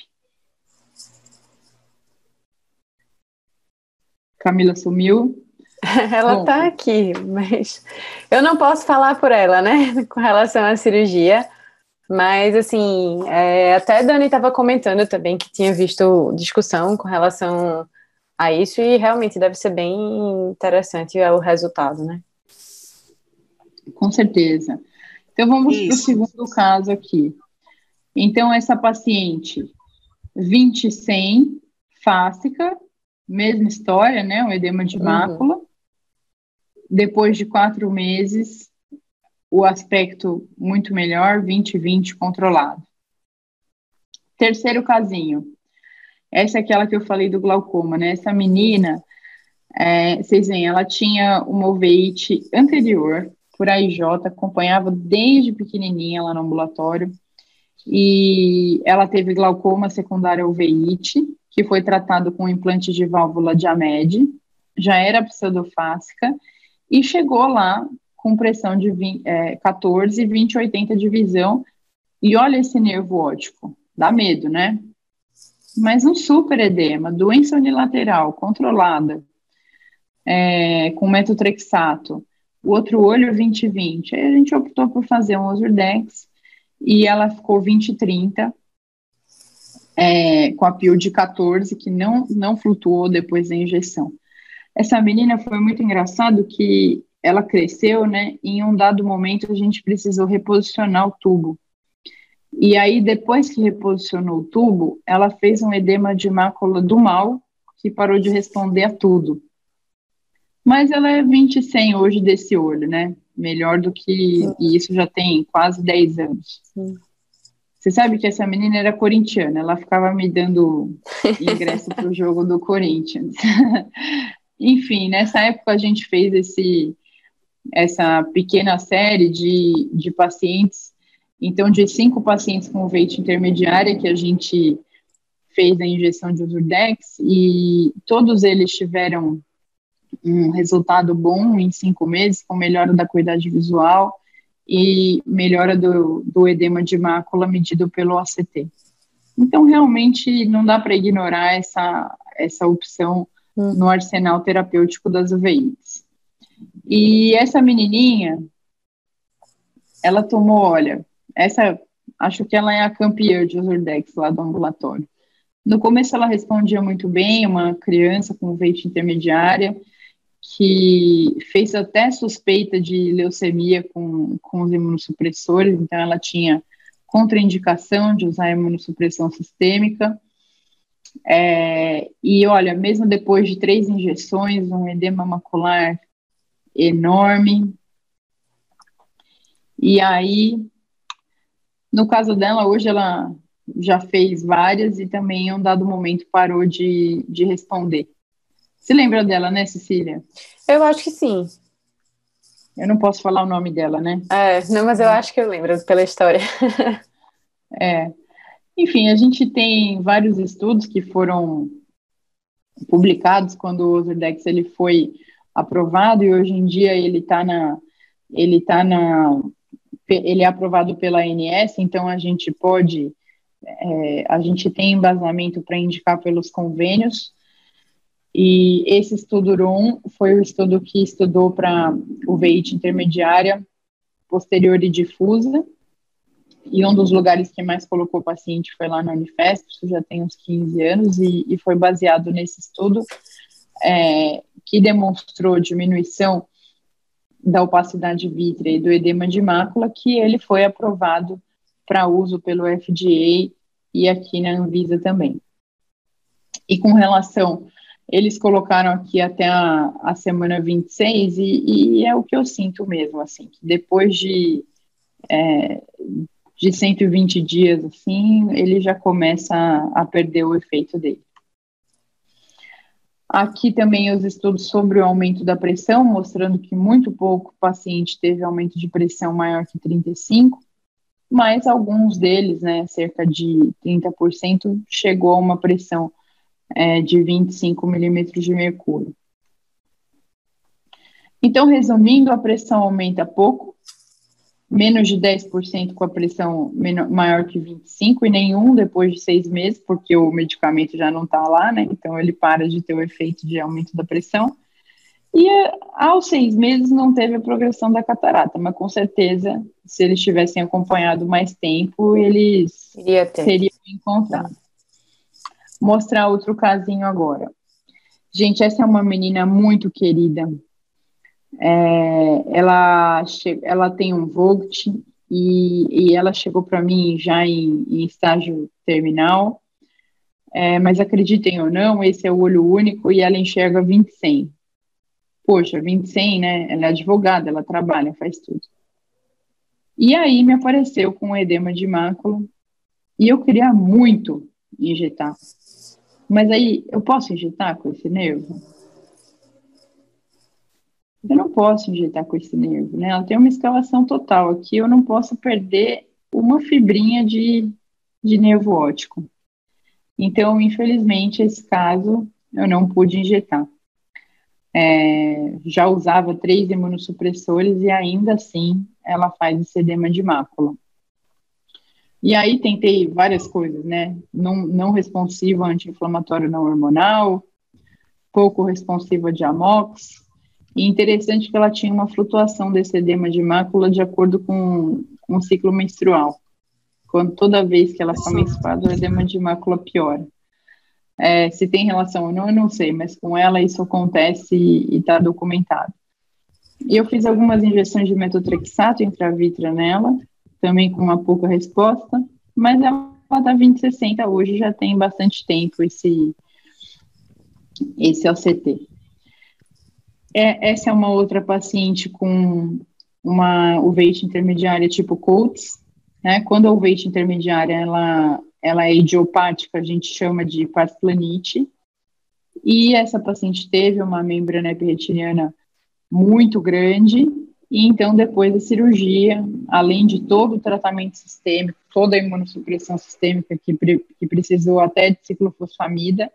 [SPEAKER 4] Camila sumiu.
[SPEAKER 3] Ela Bom, tá aqui, mas eu não posso falar por ela, né, com relação à cirurgia. Mas, assim, é, até a Dani estava comentando também que tinha visto discussão com relação a isso e realmente deve ser bem interessante o resultado, né?
[SPEAKER 4] Com certeza. Então, vamos para o segundo caso aqui. Então, essa paciente 20-100, fáscica, mesma história, né? Um edema de uhum. mácula. Depois de quatro meses, o aspecto muito melhor, 20-20 controlado. Terceiro casinho. Essa é aquela que eu falei do glaucoma, né? Essa menina, é, vocês veem, ela tinha uma uveíte anterior, por AIJ, acompanhava desde pequenininha lá no ambulatório, e ela teve glaucoma secundária uveíte, que foi tratado com implante de válvula de AMED, já era pseudofásica, e chegou lá com pressão de 20, é, 14, 20, 80 de visão, e olha esse nervo óptico, dá medo, né? Mas um super edema, doença unilateral, controlada, é, com metotrexato, o outro olho 20-20. Aí a gente optou por fazer um Ozurdex e ela ficou 20-30, é, com a PIL de 14, que não, não flutuou depois da injeção. Essa menina foi muito engraçado que ela cresceu, né? Em um dado momento a gente precisou reposicionar o tubo. E aí, depois que reposicionou o tubo, ela fez um edema de mácula do mal, que parou de responder a tudo. Mas ela é 20 100 hoje desse olho, né? Melhor do que. E isso já tem quase 10 anos. Você sabe que essa menina era corintiana, ela ficava me dando ingresso para o jogo do Corinthians. Enfim, nessa época a gente fez esse, essa pequena série de, de pacientes então, de cinco pacientes com veite intermediária que a gente fez a injeção de Usurdex, e todos eles tiveram um resultado bom em cinco meses, com melhora da qualidade visual e melhora do, do edema de mácula medido pelo OCT. Então, realmente, não dá para ignorar essa, essa opção hum. no arsenal terapêutico das UVIs. E essa menininha, ela tomou, olha, essa, acho que ela é a campeã de Usurdex lá do ambulatório. No começo ela respondia muito bem, uma criança com veite intermediária, que fez até suspeita de leucemia com, com os imunossupressores, então ela tinha contraindicação de usar imunossupressão sistêmica. É, e olha, mesmo depois de três injeções, um edema macular enorme. E aí no caso dela, hoje ela já fez várias e também em um dado momento parou de, de responder. Se lembra dela, né, Cecília?
[SPEAKER 3] Eu acho que sim.
[SPEAKER 4] Eu não posso falar o nome dela, né?
[SPEAKER 3] É, não, mas eu acho que eu lembro pela história.
[SPEAKER 4] é. Enfim, a gente tem vários estudos que foram publicados quando o Ozurdex ele foi aprovado e hoje em dia ele está na ele tá na ele é aprovado pela ANS, então a gente pode, é, a gente tem embasamento para indicar pelos convênios, e esse estudo ROM foi o estudo que estudou para o veite intermediária, posterior e difusa, e um dos lugares que mais colocou paciente foi lá na Unifesp, isso já tem uns 15 anos, e, e foi baseado nesse estudo, é, que demonstrou diminuição da opacidade vítrea e do edema de mácula, que ele foi aprovado para uso pelo FDA e aqui na Anvisa também. E com relação, eles colocaram aqui até a, a semana 26, e, e é o que eu sinto mesmo, assim, que depois de, é, de 120 dias, assim, ele já começa a, a perder o efeito dele. Aqui também os estudos sobre o aumento da pressão, mostrando que muito pouco paciente teve aumento de pressão maior que 35, mas alguns deles, né, cerca de 30%, chegou a uma pressão é, de 25 milímetros de mercúrio. Então, resumindo, a pressão aumenta pouco, menos de 10% com a pressão menor, maior que 25 e nenhum depois de seis meses, porque o medicamento já não está lá, né? Então ele para de ter o efeito de aumento da pressão. E aos seis meses não teve a progressão da catarata, mas com certeza, se eles tivessem acompanhado mais tempo, eles teriam encontrado. Mostrar outro casinho agora. Gente, essa é uma menina muito querida, é, ela, ela tem um Vogt e, e ela chegou para mim já em, em estágio terminal, é, mas acreditem ou não, esse é o olho único e ela enxerga 20 100. Poxa, 20 100, né? Ela é advogada, ela trabalha, faz tudo. E aí me apareceu com edema de mácula e eu queria muito injetar. Mas aí, eu posso injetar com esse nervo? eu não posso injetar com esse nervo, né? Ela tem uma escalação total. Aqui eu não posso perder uma fibrinha de, de nervo óptico. Então, infelizmente, esse caso eu não pude injetar. É, já usava três imunossupressores e ainda assim ela faz edema de mácula. E aí tentei várias coisas, né? Não, não responsivo anti-inflamatório não hormonal, pouco responsivo a diamox. E interessante que ela tinha uma flutuação desse edema de mácula de acordo com, o ciclo menstrual. Quando toda vez que ela está menstruada, o edema de mácula piora. É, se tem relação ou não, eu não sei, mas com ela isso acontece e está documentado. E eu fiz algumas injeções de metotrexato intravítrea nela, também com uma pouca resposta, mas ela está 2060 hoje, já tem bastante tempo esse, esse OCT. É, essa é uma outra paciente com uma uveite intermediária tipo Coates, né? Quando a uveite intermediária ela, ela é idiopática, a gente chama de pasplanite, e essa paciente teve uma membrana epiteliana muito grande, e então, depois da cirurgia, além de todo o tratamento sistêmico, toda a imunossupressão sistêmica que, que precisou até de ciclofosfamida,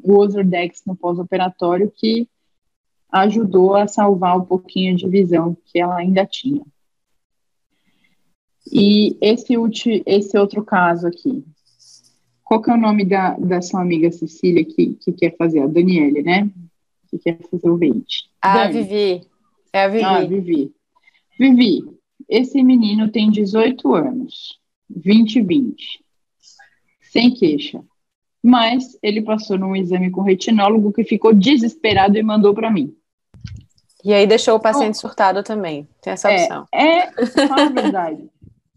[SPEAKER 4] o Ozurdex no pós-operatório, que ajudou a salvar um pouquinho de visão que ela ainda tinha. E esse, esse outro caso aqui, qual que é o nome da, da sua amiga Cecília que, que quer fazer? A Daniele, né? Que quer fazer o 20.
[SPEAKER 3] A Dani. Vivi. É a Vivi.
[SPEAKER 4] Ah, Vivi. Vivi, esse menino tem 18 anos, 20 e 20, sem queixa. Mas ele passou num exame com retinólogo que ficou desesperado e mandou para mim.
[SPEAKER 3] E aí deixou o paciente então, surtado também. Tem essa
[SPEAKER 4] é,
[SPEAKER 3] opção.
[SPEAKER 4] É, fala a verdade.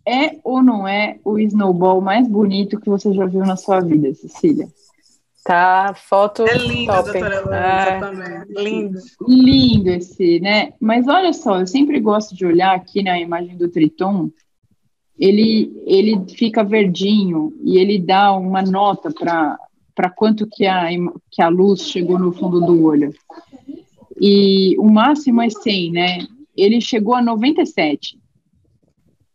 [SPEAKER 4] é ou não é o snowball mais bonito que você já viu na sua vida, Cecília?
[SPEAKER 3] Tá, foto
[SPEAKER 5] É lindo, top. doutora é. Lindo.
[SPEAKER 4] Lindo esse, né? Mas olha só, eu sempre gosto de olhar aqui na imagem do Triton, ele, ele fica verdinho e ele dá uma nota para quanto que a, que a luz chegou no fundo do olho. E o máximo é 100, né? Ele chegou a 97.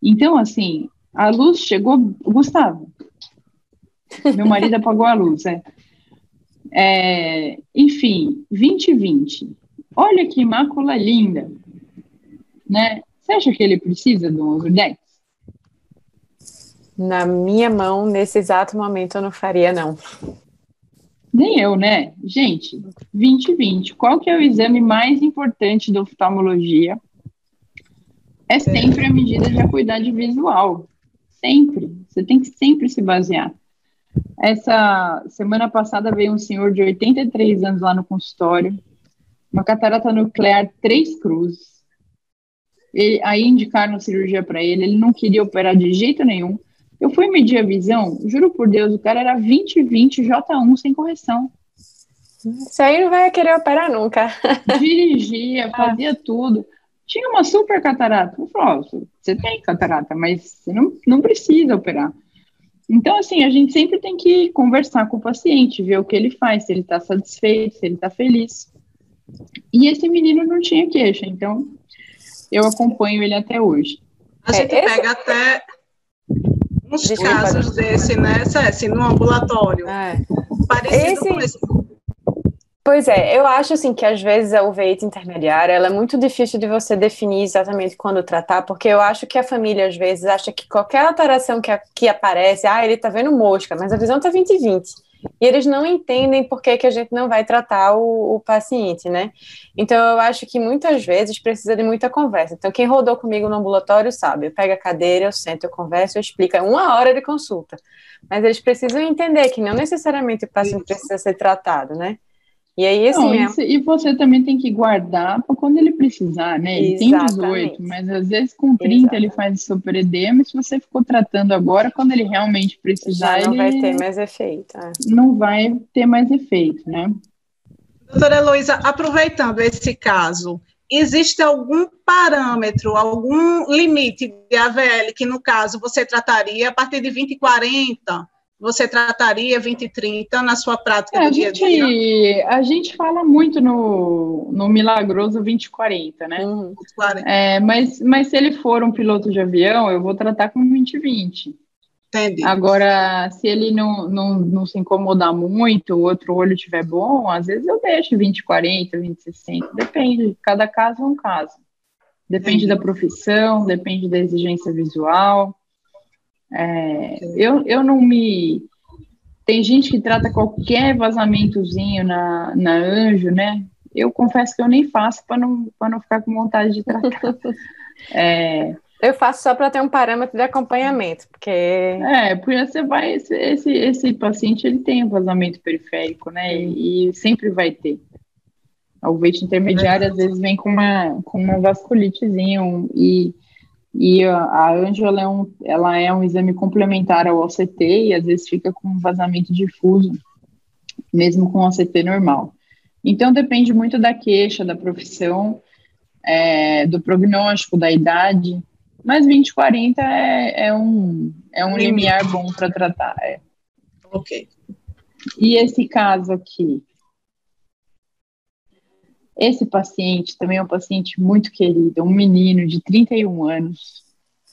[SPEAKER 4] Então, assim, a luz chegou... Gustavo, meu marido apagou a luz, é. É, enfim, 2020. Olha que mácula linda. Né? Você acha que ele precisa de um?
[SPEAKER 3] Na minha mão, nesse exato momento, eu não faria, não.
[SPEAKER 4] Nem eu, né? Gente, 2020. Qual que é o exame mais importante da oftalmologia? É sempre a medida de acuidade visual. Sempre. Você tem que sempre se basear. Essa semana passada veio um senhor de 83 anos lá no consultório, uma catarata nuclear, três cruzes. E aí indicaram cirurgia para ele, ele não queria operar de jeito nenhum. Eu fui medir a visão, juro por Deus, o cara era 20-20 J1 sem correção.
[SPEAKER 3] Isso aí não vai querer operar nunca.
[SPEAKER 4] Dirigia, fazia ah. tudo. Tinha uma super catarata. Eu falei, oh, você tem catarata, mas você não, não precisa operar. Então, assim, a gente sempre tem que conversar com o paciente, ver o que ele faz, se ele está satisfeito, se ele está feliz. E esse menino não tinha queixa, então eu acompanho ele até hoje.
[SPEAKER 5] A gente é, pega até uns casos desse, né, Ceci, no ambulatório. É. Parecido esse... com esse.
[SPEAKER 3] Pois é, eu acho assim que às vezes a uveíte intermediária ela é muito difícil de você definir exatamente quando tratar, porque eu acho que a família às vezes acha que qualquer alteração que, que aparece, ah, ele tá vendo mosca, mas a visão tá 20-20. E eles não entendem por que, que a gente não vai tratar o, o, paciente, né? Então eu acho que muitas vezes precisa de muita conversa. Então, quem rodou comigo no ambulatório sabe, eu pego a cadeira, eu sento, eu converso, eu explico, é uma hora de consulta. Mas eles precisam entender que não necessariamente o paciente precisa ser tratado, né? E aí, assim. Não,
[SPEAKER 4] é... isso, e você também tem que guardar para quando ele precisar, né? Ele Exatamente. tem 18, mas às vezes com 30 Exatamente. ele faz super edema, e se você ficou tratando agora, quando ele realmente precisar.
[SPEAKER 3] Já não
[SPEAKER 4] ele
[SPEAKER 3] vai ter mais efeito. É.
[SPEAKER 4] Não vai ter mais efeito, né?
[SPEAKER 5] Doutora Heloísa, aproveitando esse caso, existe algum parâmetro, algum limite de AVL que, no caso, você trataria a partir de 20 e 40? Você trataria 2030 na sua prática é, do dia a dia?
[SPEAKER 4] A gente fala muito no, no milagroso 2040, né? Uhum. É, mas, mas se ele for um piloto de avião, eu vou tratar com 2020.
[SPEAKER 5] Entendi.
[SPEAKER 4] Agora, se ele não, não, não se incomodar muito, o outro olho estiver bom, às vezes eu deixo 20, 40, 20, 60, depende, cada caso é um caso. Depende Entendi. da profissão, depende da exigência visual. É, eu, eu não me. Tem gente que trata qualquer vazamentozinho na, na anjo, né? Eu confesso que eu nem faço para não, não ficar com vontade de tratar. é,
[SPEAKER 3] eu faço só para ter um parâmetro de acompanhamento, porque.
[SPEAKER 4] É, porque você vai. Esse, esse, esse paciente ele tem um vazamento periférico, né? E, e sempre vai ter. O veite intermediário às vezes vem com uma, com uma vasculitezinha um, e, e a, a ela é, um, ela é um exame complementar ao OCT e às vezes fica com um vazamento difuso, mesmo com OCT normal. Então depende muito da queixa, da profissão, é, do prognóstico, da idade, mas 20, 40 é, é um, é um limiar bom para tratar. É.
[SPEAKER 5] Ok.
[SPEAKER 4] E esse caso aqui? Esse paciente também é um paciente muito querido, um menino de 31 anos.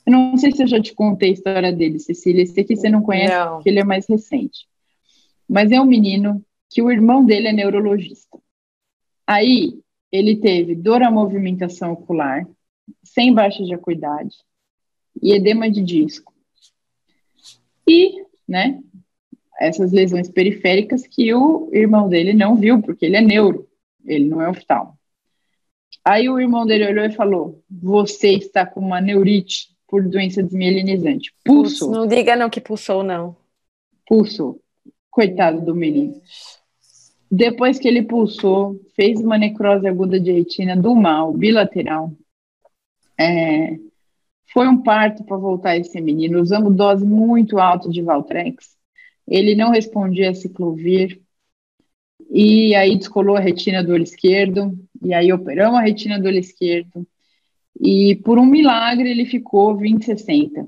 [SPEAKER 4] Eu não sei se eu já te contei a história dele, Cecília. Esse aqui você não conhece não. porque ele é mais recente. Mas é um menino que o irmão dele é neurologista. Aí ele teve dor à movimentação ocular, sem baixa de acuidade e edema de disco. E, né, essas lesões periféricas que o irmão dele não viu, porque ele é neuro, ele não é oftalmo. Aí o irmão dele olhou e falou: Você está com uma neurite por doença desmielinizante. Pulso.
[SPEAKER 3] Não diga não que pulsou, não.
[SPEAKER 4] Pulso. Coitado do menino. Depois que ele pulsou, fez uma necrose aguda de retina do mal, bilateral, é, foi um parto para voltar esse menino. Usamos dose muito alta de Valtrex. Ele não respondia a ciclovir. E aí descolou a retina do olho esquerdo. E aí operamos a retina do olho esquerdo. E por um milagre ele ficou 20-60.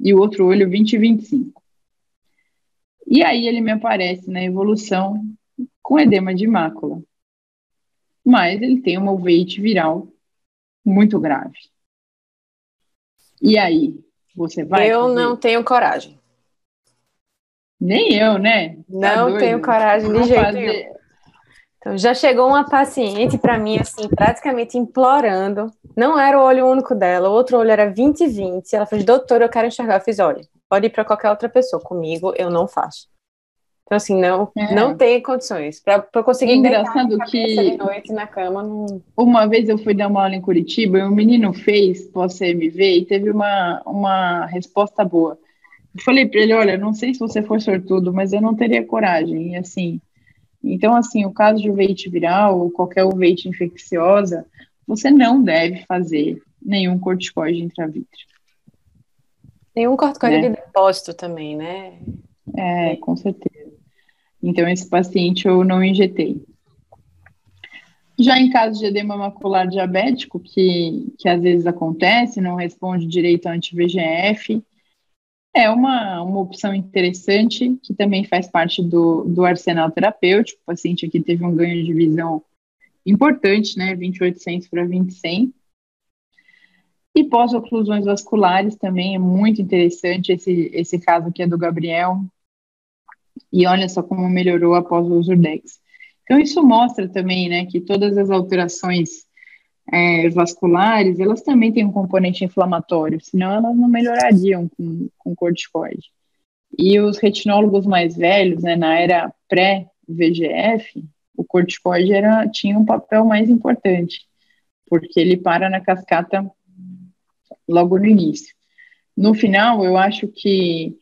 [SPEAKER 4] E o outro olho 20-25. E aí ele me aparece na evolução com edema de mácula. Mas ele tem uma uveite viral muito grave. E aí, você vai?
[SPEAKER 3] Eu fazer? não tenho coragem.
[SPEAKER 4] Nem eu, né?
[SPEAKER 3] Tá não doido? tenho coragem de jeito fazer... nenhum. Então, já chegou uma paciente para mim, assim, praticamente implorando. Não era o olho único dela, o outro olho era 20 e 20. Ela falou, doutor, eu quero enxergar. Eu fiz, olha, pode ir para qualquer outra pessoa. Comigo, eu não faço. Então, assim, não, é. não tem condições. Para eu conseguir
[SPEAKER 4] Engraçado que
[SPEAKER 3] noite na cama. Não...
[SPEAKER 4] Uma vez eu fui dar uma aula em Curitiba e um menino fez pós-CMV e teve uma, uma resposta boa. Falei para ele: olha, não sei se você for sortudo, mas eu não teria coragem. E assim, então, assim, o caso de uveite viral ou qualquer uveite infecciosa, você não deve fazer nenhum corticoide intravítrea.
[SPEAKER 3] Nenhum corticoide né? de depósito também, né?
[SPEAKER 4] É, com certeza. Então, esse paciente eu não injetei. Já em caso de edema macular diabético, que, que às vezes acontece, não responde direito ao anti-VGF, é uma, uma opção interessante, que também faz parte do, do arsenal terapêutico. O paciente aqui teve um ganho de visão importante, né, 2800 para 2100. E pós-oclusões vasculares também é muito interessante, esse, esse caso aqui é do Gabriel, e olha só como melhorou após o uso. Então, isso mostra também, né, que todas as alterações é, vasculares, elas também têm um componente inflamatório, senão elas não melhorariam com, com corticoide. E os retinólogos mais velhos, né, na era pré-VGF, o corticoide era, tinha um papel mais importante, porque ele para na cascata logo no início. No final, eu acho que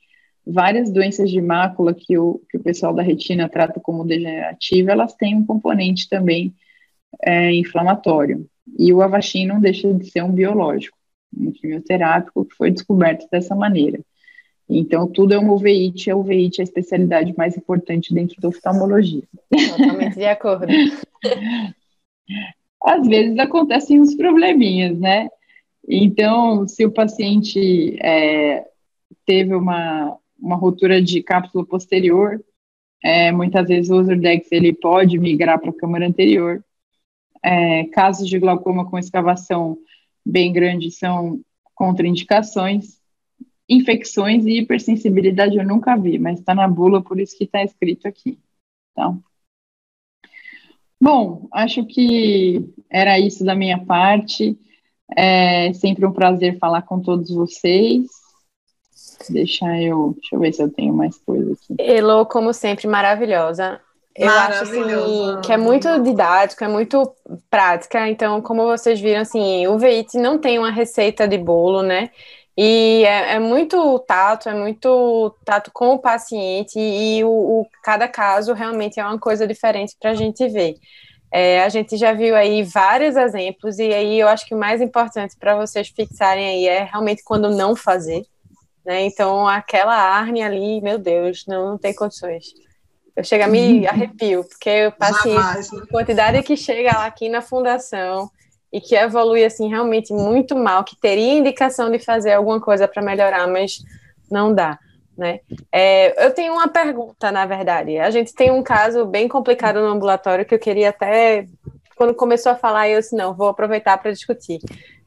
[SPEAKER 4] várias doenças de mácula que o, que o pessoal da retina trata como degenerativa, elas têm um componente também é, inflamatório. E o Avastin não deixa de ser um biológico, um quimioterápico que foi descoberto dessa maneira. Então, tudo é uma uveíte, a uveíte é a especialidade mais importante dentro da oftalmologia.
[SPEAKER 3] Totalmente de acordo.
[SPEAKER 4] Às vezes acontecem uns probleminhas, né? Então, se o paciente é, teve uma, uma ruptura de cápsula posterior, é, muitas vezes o Usurdex ele pode migrar para a câmara anterior. É, casos de glaucoma com escavação bem grande são contraindicações. infecções e hipersensibilidade eu nunca vi, mas está na bula, por isso que está escrito aqui. Então, bom, acho que era isso da minha parte. É sempre um prazer falar com todos vocês. Deixa eu, deixa eu ver se eu tenho mais coisa aqui.
[SPEAKER 3] Elo, como sempre, maravilhosa. Eu acho assim, que é muito didático, é muito prática. Então, como vocês viram, assim, o VIT não tem uma receita de bolo, né? E é, é, muito tato, é muito tato com o paciente, e o, o cada caso realmente é uma coisa diferente para a gente ver. É, a gente já viu aí vários exemplos, e aí eu acho que o mais importante para vocês fixarem aí é realmente quando não fazer. Né? Então, aquela arne ali, meu Deus, não, não tem condições. Eu chego a me arrepio, porque paciente, né? a quantidade que chega aqui na fundação, e que evolui assim realmente muito mal, que teria indicação de fazer alguma coisa para melhorar, mas não dá. Né? É, eu tenho uma pergunta, na verdade. A gente tem um caso bem complicado no ambulatório que eu queria até, quando começou a falar, eu disse, não, vou aproveitar para discutir.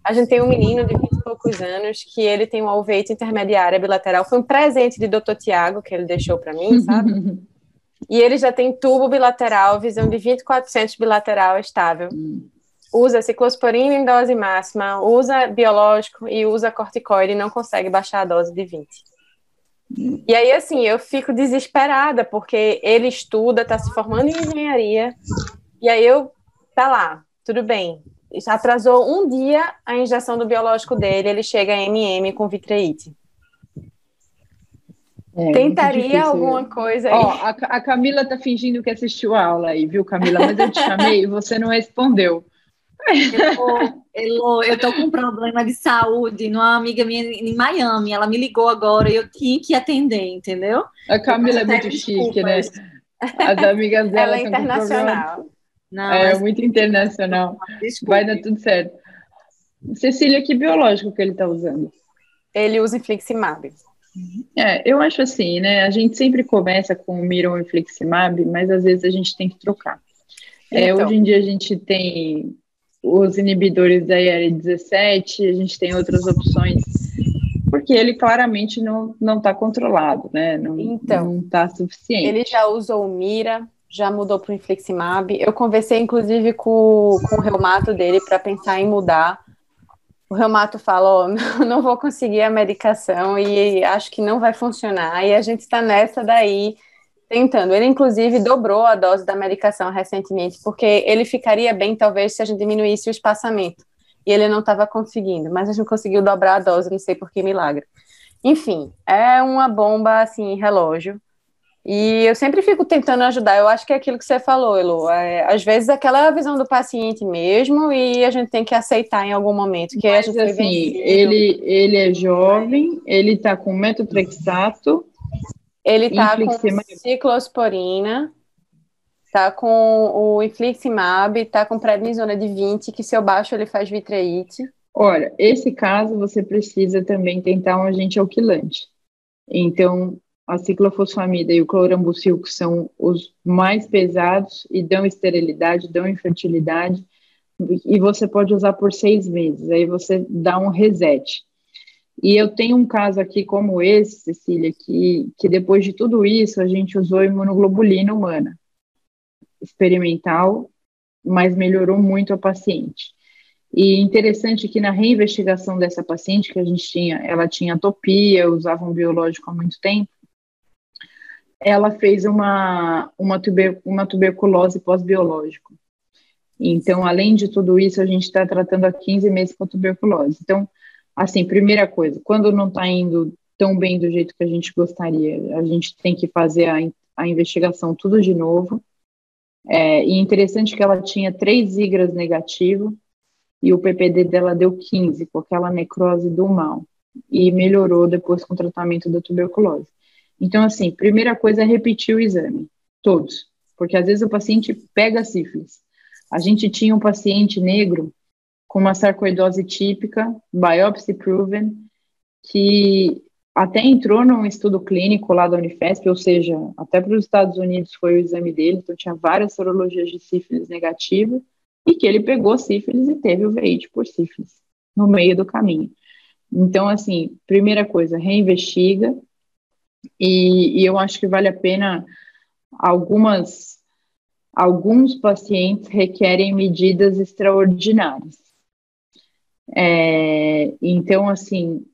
[SPEAKER 3] A gente tem um menino de 20 e poucos anos que ele tem uma uveíte intermediária bilateral. Foi um presente de Dr. Tiago que ele deixou para mim, sabe? e ele já tem tubo bilateral, visão de 2400 bilateral estável. Hum usa ciclosporina em dose máxima, usa biológico e usa corticoide e não consegue baixar a dose de 20. E aí, assim, eu fico desesperada, porque ele estuda, está se formando em engenharia, e aí eu, tá lá, tudo bem. Atrasou um dia a injeção do biológico dele, ele chega a MM com vitreite. É, Tentaria alguma coisa aí.
[SPEAKER 4] Ó, a, a Camila tá fingindo que assistiu a aula aí, viu, Camila? Mas eu te chamei e você não respondeu.
[SPEAKER 6] Elô, eu tô com um problema de saúde numa amiga minha em Miami. Ela me ligou agora e eu tinha que atender, entendeu?
[SPEAKER 4] A Camila é muito chique, né? As amigas dela
[SPEAKER 3] Ela é internacional.
[SPEAKER 4] Não, é mas... muito internacional. Desculpa. Vai dar tudo certo. Cecília, que biológico que ele tá usando?
[SPEAKER 3] Ele usa infliximab.
[SPEAKER 4] É, eu acho assim, né? A gente sempre começa com o Miron infliximab, mas às vezes a gente tem que trocar. É, então. hoje em dia a gente tem os inibidores da IL-17, a gente tem outras opções, porque ele claramente não está controlado, né? Não, então, não está suficiente.
[SPEAKER 3] Ele já usou o Mira, já mudou para o Infliximab. Eu conversei, inclusive, com, com o reumato dele para pensar em mudar. O reumato oh, não vou conseguir a medicação e acho que não vai funcionar. E a gente está nessa daí, tentando. Ele, inclusive, dobrou a dose da medicação recentemente, porque ele ficaria bem, talvez, se a gente diminuísse o espaçamento. E ele não estava conseguindo, mas a gente conseguiu dobrar a dose, não sei por que milagre. Enfim, é uma bomba, assim, relógio. E eu sempre fico tentando ajudar. Eu acho que é aquilo que você falou, Elo. É, às vezes aquela visão do paciente mesmo e a gente tem que aceitar em algum momento. Que
[SPEAKER 4] Mas, assim, ele, ele é jovem, ele está com metotrexato,
[SPEAKER 3] ele tá com ciclosporina, tá com o infliximab, tá com prednisona de 20, que se eu baixo ele faz vitreite.
[SPEAKER 4] Olha, esse caso você precisa também tentar um agente alquilante. Então, a ciclofosfamida e o clorambucil, que são os mais pesados e dão esterilidade, dão infertilidade, e você pode usar por seis meses, aí você dá um reset. E eu tenho um caso aqui como esse, Cecília, que, que depois de tudo isso a gente usou imunoglobulina humana, experimental, mas melhorou muito a paciente. E interessante que na reinvestigação dessa paciente que a gente tinha, ela tinha atopia, usava um biológico há muito tempo, ela fez uma, uma, tuber, uma tuberculose pós-biológico. Então, além de tudo isso, a gente está tratando há 15 meses com tuberculose. Então, Assim, primeira coisa, quando não está indo tão bem do jeito que a gente gostaria, a gente tem que fazer a, a investigação tudo de novo. É, e interessante que ela tinha três igras negativo e o PPD dela deu 15, com aquela necrose do mal. E melhorou depois com o tratamento da tuberculose. Então, assim, primeira coisa é repetir o exame, todos. Porque às vezes o paciente pega sífilis. A gente tinha um paciente negro com uma sarcoidose típica, biopsy proven, que até entrou num estudo clínico lá da Unifesp, ou seja, até para os Estados Unidos foi o exame dele, então tinha várias sorologias de sífilis negativa, e que ele pegou sífilis e teve o VIH por sífilis, no meio do caminho. Então, assim, primeira coisa, reinvestiga, e, e eu acho que vale a pena algumas alguns pacientes requerem medidas extraordinárias. É, então, assim,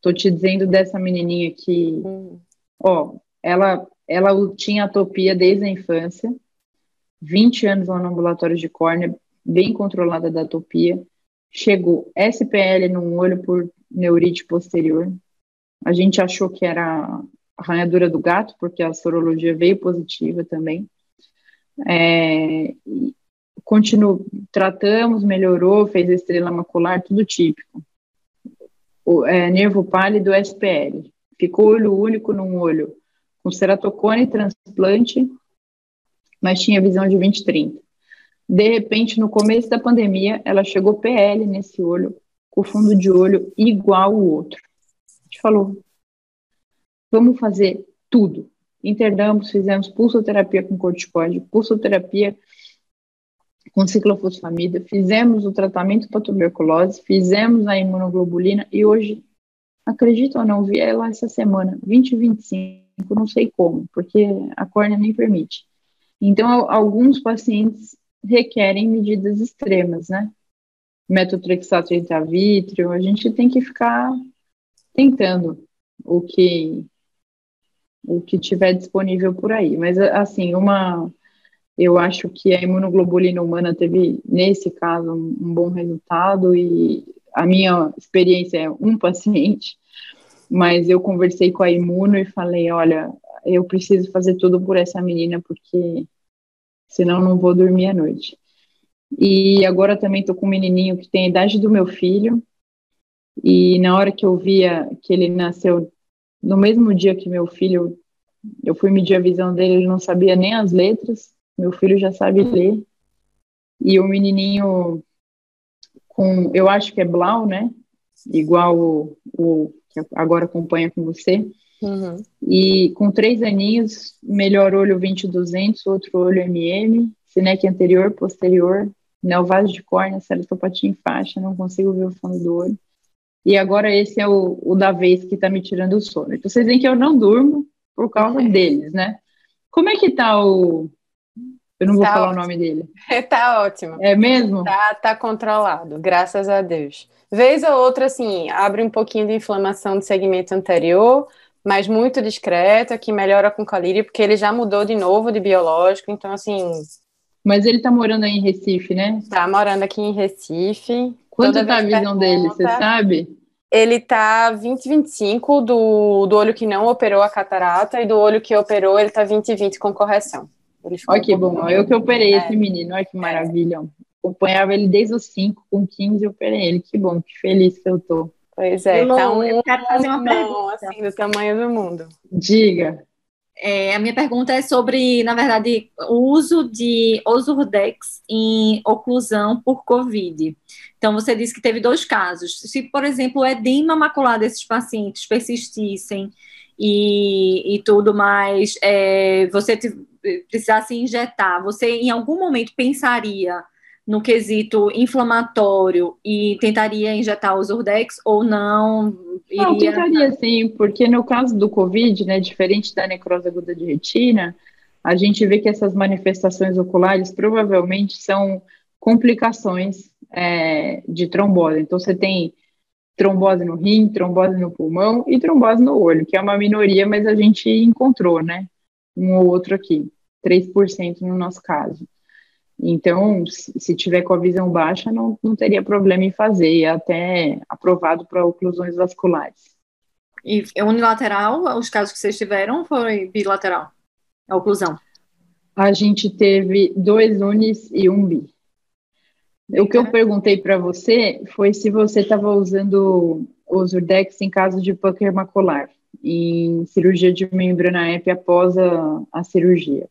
[SPEAKER 4] tô te dizendo dessa menininha que, hum. ó, ela, ela tinha atopia desde a infância, 20 anos lá no ambulatório de córnea, bem controlada da atopia, chegou SPL no olho por neurite posterior, a gente achou que era arranhadura do gato, porque a sorologia veio positiva também. É, continuo, tratamos, melhorou, fez estrela macular, tudo típico. O, é, nervo pálido, SPL. Ficou olho único num olho, com ceratocone transplante, mas tinha visão de 20-30. De repente, no começo da pandemia, ela chegou PL nesse olho, com fundo de olho igual o outro. A gente falou, vamos fazer tudo. Internamos, fizemos pulsoterapia com corticoide, pulsoterapia com ciclofosfamida, fizemos o tratamento para tuberculose, fizemos a imunoglobulina e hoje, acredito ou não, vi ela essa semana, 2025, não sei como, porque a córnea nem permite. Então, alguns pacientes requerem medidas extremas, né? Metotrexato intravítrio, a gente tem que ficar tentando o que o que tiver disponível por aí. Mas, assim, uma. Eu acho que a imunoglobulina humana teve, nesse caso, um, bom resultado, e a minha experiência é um paciente, mas eu conversei com a imuno e falei: olha, eu preciso fazer tudo por essa menina, porque senão não vou dormir à noite. E agora também estou com um menininho que tem a idade do meu filho, e na hora que eu via que ele nasceu no mesmo dia que meu filho, eu fui medir a visão dele, ele não sabia nem as letras, meu filho já sabe ler. E o menininho com, eu acho que é Blau, né? Igual o, o que agora acompanha com você. Uhum. E com três aninhos, melhor olho 20-200, outro olho MM, Sinec anterior, posterior, neovaso de córnea, ceratopatia em faixa, não consigo ver o fundo do olho. E agora esse é o, o da vez que está me tirando o sono. Então vocês veem que eu não durmo por causa é. deles, né? Como é que tá o. Eu não vou tá falar ótimo. o nome dele.
[SPEAKER 3] tá ótimo.
[SPEAKER 4] É mesmo?
[SPEAKER 3] Tá, tá controlado, graças a Deus. Vez ou outra, assim, abre um pouquinho de inflamação do segmento anterior, mas muito discreta, que melhora com colírio, porque ele já mudou de novo de biológico, então, assim.
[SPEAKER 4] Mas ele tá morando aí em Recife, né?
[SPEAKER 3] Tá morando aqui em Recife.
[SPEAKER 4] Quanto tá a visão dele, você sabe?
[SPEAKER 3] Ele tá 20, 25 do, do olho que não operou a catarata e do olho que operou, ele tá 20, 20 com correção.
[SPEAKER 4] Olha que bom, eu que operei é. esse menino, olha que maravilha. Acompanhava ele desde os 5, com 15 eu operei ele, que bom, que feliz que eu tô.
[SPEAKER 3] Pois é, Elô, tá um, eu quero fazer uma pergunta. assim, do tamanho do mundo.
[SPEAKER 4] Diga.
[SPEAKER 6] É, a minha pergunta é sobre, na verdade, o uso de Osurdex em oclusão por Covid. Então, você disse que teve dois casos. Se, por exemplo, o edema macular desses pacientes persistissem e, e tudo mais, é, você precisasse injetar, você em algum momento pensaria no quesito inflamatório e tentaria injetar o Zurdex ou não?
[SPEAKER 4] Iria... Não, tentaria sim, porque no caso do Covid, né, diferente da necrose aguda de retina, a gente vê que essas manifestações oculares provavelmente são complicações é, de trombose. Então, você tem trombose no rim, trombose no pulmão e trombose no olho, que é uma minoria, mas a gente encontrou, né? Um ou outro aqui, 3% no nosso caso. Então, se tiver com a visão baixa, não, não teria problema em fazer, e é até aprovado para oclusões vasculares.
[SPEAKER 6] E é unilateral, os casos que vocês tiveram, foi bilateral, a oclusão?
[SPEAKER 4] A gente teve dois unis e um bi. O que eu perguntei para você foi se você estava usando o Zurdex em caso de pucker macular, em cirurgia de membrana EP após a, a cirurgia.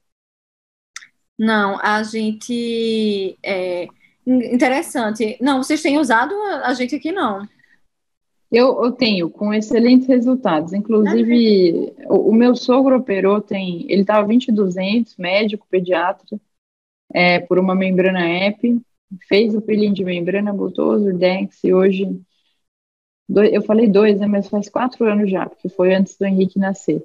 [SPEAKER 6] Não, a gente. É, interessante. Não, vocês têm usado a gente aqui não.
[SPEAKER 4] Eu, eu tenho, com excelentes resultados. Inclusive, o, o, meu sogro operou, tem, ele estava 2200, médico, pediatra, é, por uma membrana EP, fez o peeling de membrana, botou o Zurdex e hoje eu falei dois, né, mas faz quatro anos já, porque foi antes do Henrique nascer.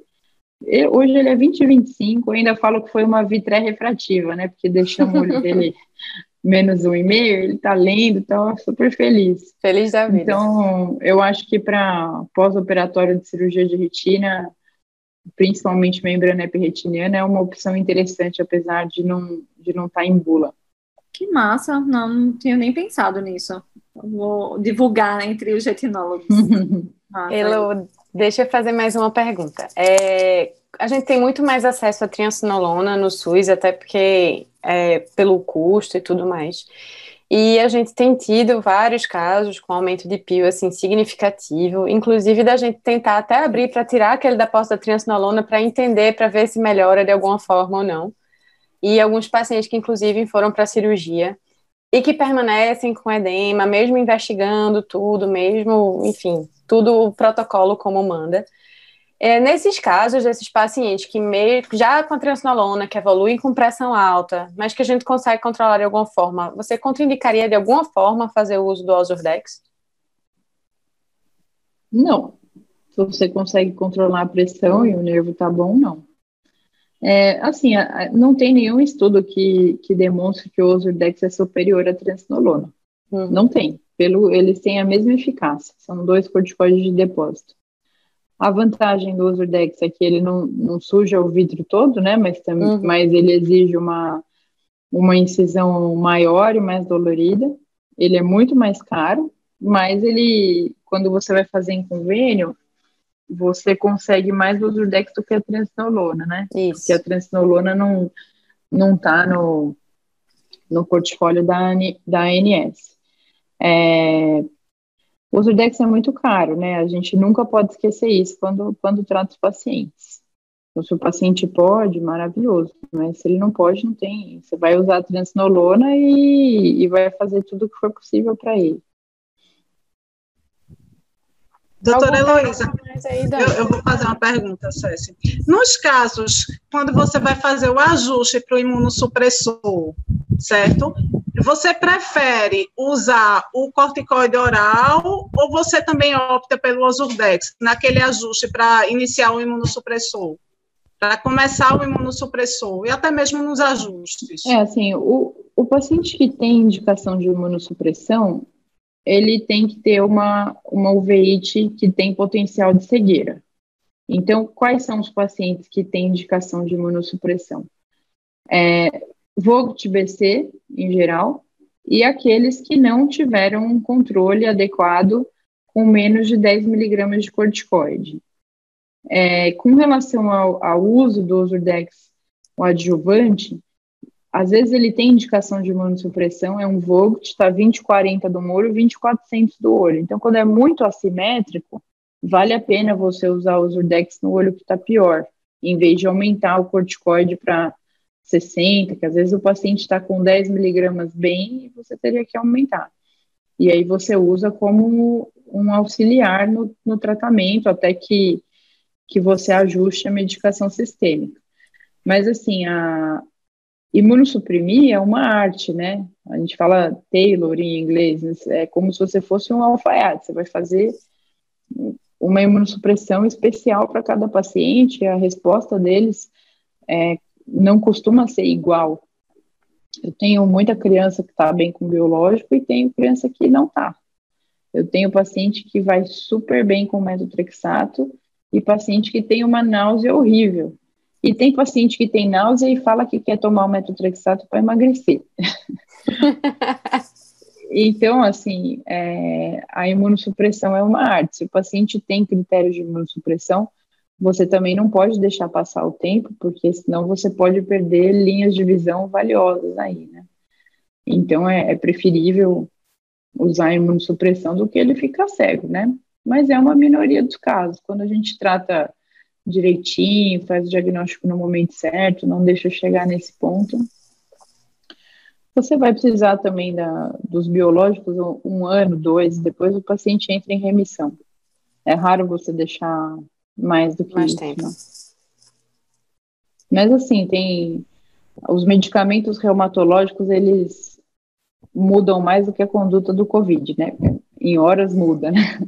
[SPEAKER 4] Hoje ele é 20 e 25, ainda falo que foi uma vitré refrativa, né, porque deixamos o olho dele menos um e meio, ele está lendo, então super feliz.
[SPEAKER 3] Feliz da vida.
[SPEAKER 4] Então, eu acho que para pós-operatório de cirurgia de retina, principalmente membrana epirretiniana, é uma opção interessante, apesar de não de não estar tá em bula.
[SPEAKER 6] Que massa, não, não tinha nem pensado nisso. Vou divulgar entre os retinólogos.
[SPEAKER 3] Elo, deixa eu fazer mais uma pergunta. É, a gente tem muito mais acesso à triancinolona no SUS, até porque é, pelo custo e tudo mais. E a gente tem tido vários casos com aumento de PIO assim significativo, inclusive da gente tentar até abrir para tirar aquele depósito da triancinolona para entender, para ver se melhora de alguma forma ou não. E alguns pacientes que inclusive foram para cirurgia e que permanecem com edema, mesmo investigando tudo, mesmo, enfim, tudo o protocolo como manda. É, nesses casos, desses pacientes que meio, já com a transnolona, que evoluem com pressão alta, mas que a gente consegue controlar de alguma forma, você contraindicaria de alguma forma fazer o uso do Ozurdex?
[SPEAKER 4] Não. Se você consegue controlar a pressão e o nervo tá bom, não. É, assim, não tem nenhum estudo que, que demonstre que o Ozurdex é superior à transnolona. Uhum. Não tem. Pelo, eles têm a mesma eficácia. São dois corticoides de depósito. A vantagem do Usurdex é que ele não, não suja o vidro todo, né? Mas, também, uhum. mas ele exige uma, uma incisão maior e mais dolorida. Ele é muito mais caro, mas ele, quando você vai fazer em convênio, você consegue mais Usurdex do que a transnolona, né? Isso. Porque a transnolona não, não tá no, no portfólio da, da ANS. É, o Usurdex é muito caro, né? A gente nunca pode esquecer isso quando, quando trata os pacientes. Então, se o paciente pode, maravilhoso, mas se ele não pode, não tem. Você vai usar a transnolona e, e vai fazer tudo o que for possível para ele.
[SPEAKER 5] Doutora Heloísa, eu, eu, vou fazer uma pergunta, Cécia. Nos casos, quando você vai fazer o ajuste para o imunossupressor, certo? Você prefere usar o corticoide oral ou você também opta pelo Ozurdex, naquele ajuste para iniciar o imunossupressor? Para começar o imunossupressor e até mesmo nos ajustes?
[SPEAKER 4] É, assim, o, o paciente que tem indicação de imunossupressão, ele tem que ter uma, uma uveíte que tem potencial de cegueira. Então, quais são os pacientes que têm indicação de imunossupressão? É, VOGT-BC, em geral, e aqueles que não tiveram um controle adequado com menos de 10 miligramas de corticoide. É, com relação ao, ao, uso do Usurdex, o adjuvante, às vezes ele tem indicação de imunossupressão, é um VOGT, está 2040 do olho, 2400 do olho. Então, quando é muito assimétrico, vale a pena você usar o Usurdex no olho que está pior, em vez de aumentar o corticoide para 60, que às vezes o paciente está com 10 miligramas bem e você teria que aumentar. E aí você usa como um auxiliar no, no tratamento até que, que você ajuste a medicação sistêmica. Mas assim, a imunossuprimir é uma arte, né? A gente fala Taylor em inglês, é como se você fosse um alfaiate, você vai fazer uma imunossupressão especial para cada paciente, a resposta deles é não costuma ser igual. Eu tenho muita criança que está bem com biológico e tenho criança que não está. Eu tenho paciente que vai super bem com metotrexato e paciente que tem uma náusea horrível. E tem paciente que tem náusea e fala que quer tomar o metotrexato para emagrecer. então, assim, é, a imunossupressão é uma arte. Se o paciente tem critérios de imunossupressão, você também não pode deixar passar o tempo, porque senão você pode perder linhas de visão valiosas aí, né? Então é, é preferível usar imunossupressão do que ele ficar cego, né? Mas é uma minoria dos casos. Quando a gente trata direitinho, faz o diagnóstico no momento certo, não deixa chegar nesse ponto. Você vai precisar também da, dos biológicos um, um ano, dois, depois o paciente entra em remissão. É raro você deixar mais do que mais isso. Tempo. Né? Mas assim, tem os medicamentos reumatológicos, eles mudam mais do que a conduta do COVID, né? Em horas muda, né?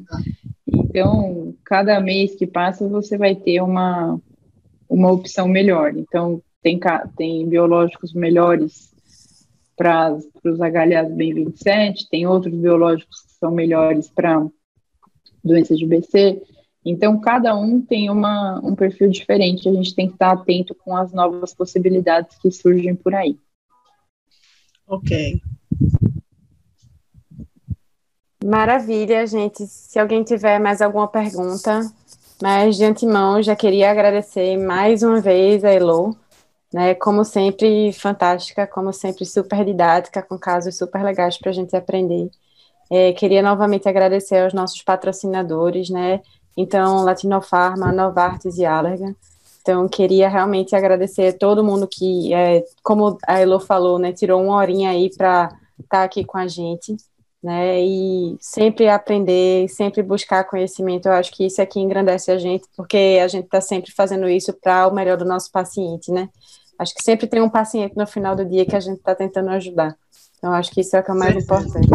[SPEAKER 4] Então, cada mês que passa, você vai ter uma, uma opção melhor. Então, tem, tem biológicos melhores para os HLAs B27, tem outros biológicos que são melhores para doenças de BC. Então, cada um tem uma, um perfil diferente, a gente tem que estar atento com as novas possibilidades que surgem por aí.
[SPEAKER 5] Ok.
[SPEAKER 3] Maravilha, gente. Se alguém tiver mais alguma pergunta, mas de antemão já queria agradecer mais uma vez a Elo, né? Como sempre, fantástica, como sempre, super didática, com casos super legais para a gente aprender. É, queria novamente agradecer aos nossos patrocinadores, né? Então, Latinofarma, Novartis e Allergan. Então, queria realmente agradecer a todo mundo que, é, como a Elo falou, né, tirou uma horinha aí para estar tá aqui com a gente, né, e sempre aprender, sempre buscar conhecimento. Eu acho que isso aqui engrandece a gente, porque a gente está sempre fazendo isso para o melhor do nosso paciente, né. Acho que sempre tem um paciente no final do dia que a gente está tentando ajudar. Então, acho que isso é o que é mais importante.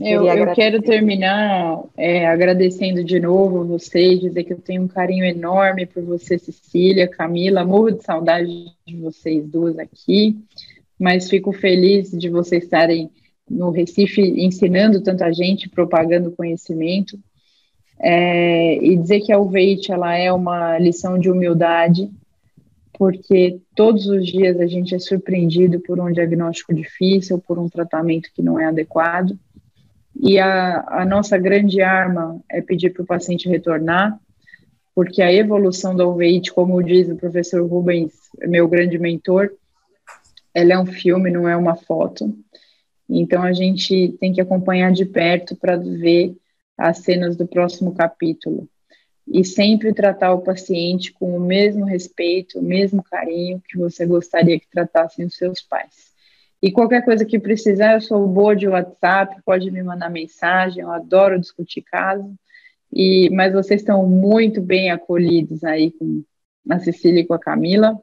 [SPEAKER 4] Eu, eu quero terminar é, agradecendo de novo vocês, dizer que eu tenho um carinho enorme por você, Cecília, Camila, morro de saudade de vocês duas aqui, mas fico feliz de vocês estarem no Recife ensinando tanta gente, propagando conhecimento, é, e dizer que a Uveite ela é uma lição de humildade, porque todos os dias a gente é surpreendido por um diagnóstico difícil, por um tratamento que não é adequado, e a, a nossa grande arma é pedir para o paciente retornar, porque a evolução da uveíte, como diz o professor Rubens, meu grande mentor, ela é um filme, não é uma foto. Então a gente tem que acompanhar de perto para ver as cenas do próximo capítulo. E sempre tratar o paciente com o mesmo respeito, o mesmo carinho que você gostaria que tratassem os seus pais. E qualquer coisa que precisar, eu sou boa de WhatsApp, pode me mandar mensagem, eu adoro discutir caso. E, mas vocês estão muito bem acolhidos aí com a Cecília e com a Camila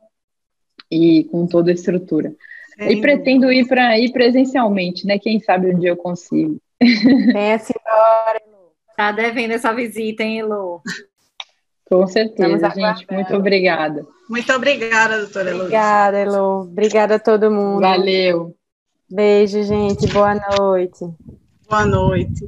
[SPEAKER 4] e com toda a estrutura. E pretendo ir para ir presencialmente, né? Quem sabe um dia eu consigo.
[SPEAKER 3] Venha senhora,
[SPEAKER 6] Elo. Tá devendo essa visita, hein, Elo?
[SPEAKER 4] Com certeza, gente. Muito obrigada.
[SPEAKER 5] Muito obrigada, doutora Elo.
[SPEAKER 3] Obrigada, Elo. Obrigada a todo mundo.
[SPEAKER 4] Valeu.
[SPEAKER 3] Beijo, gente. Boa noite.
[SPEAKER 5] Boa noite.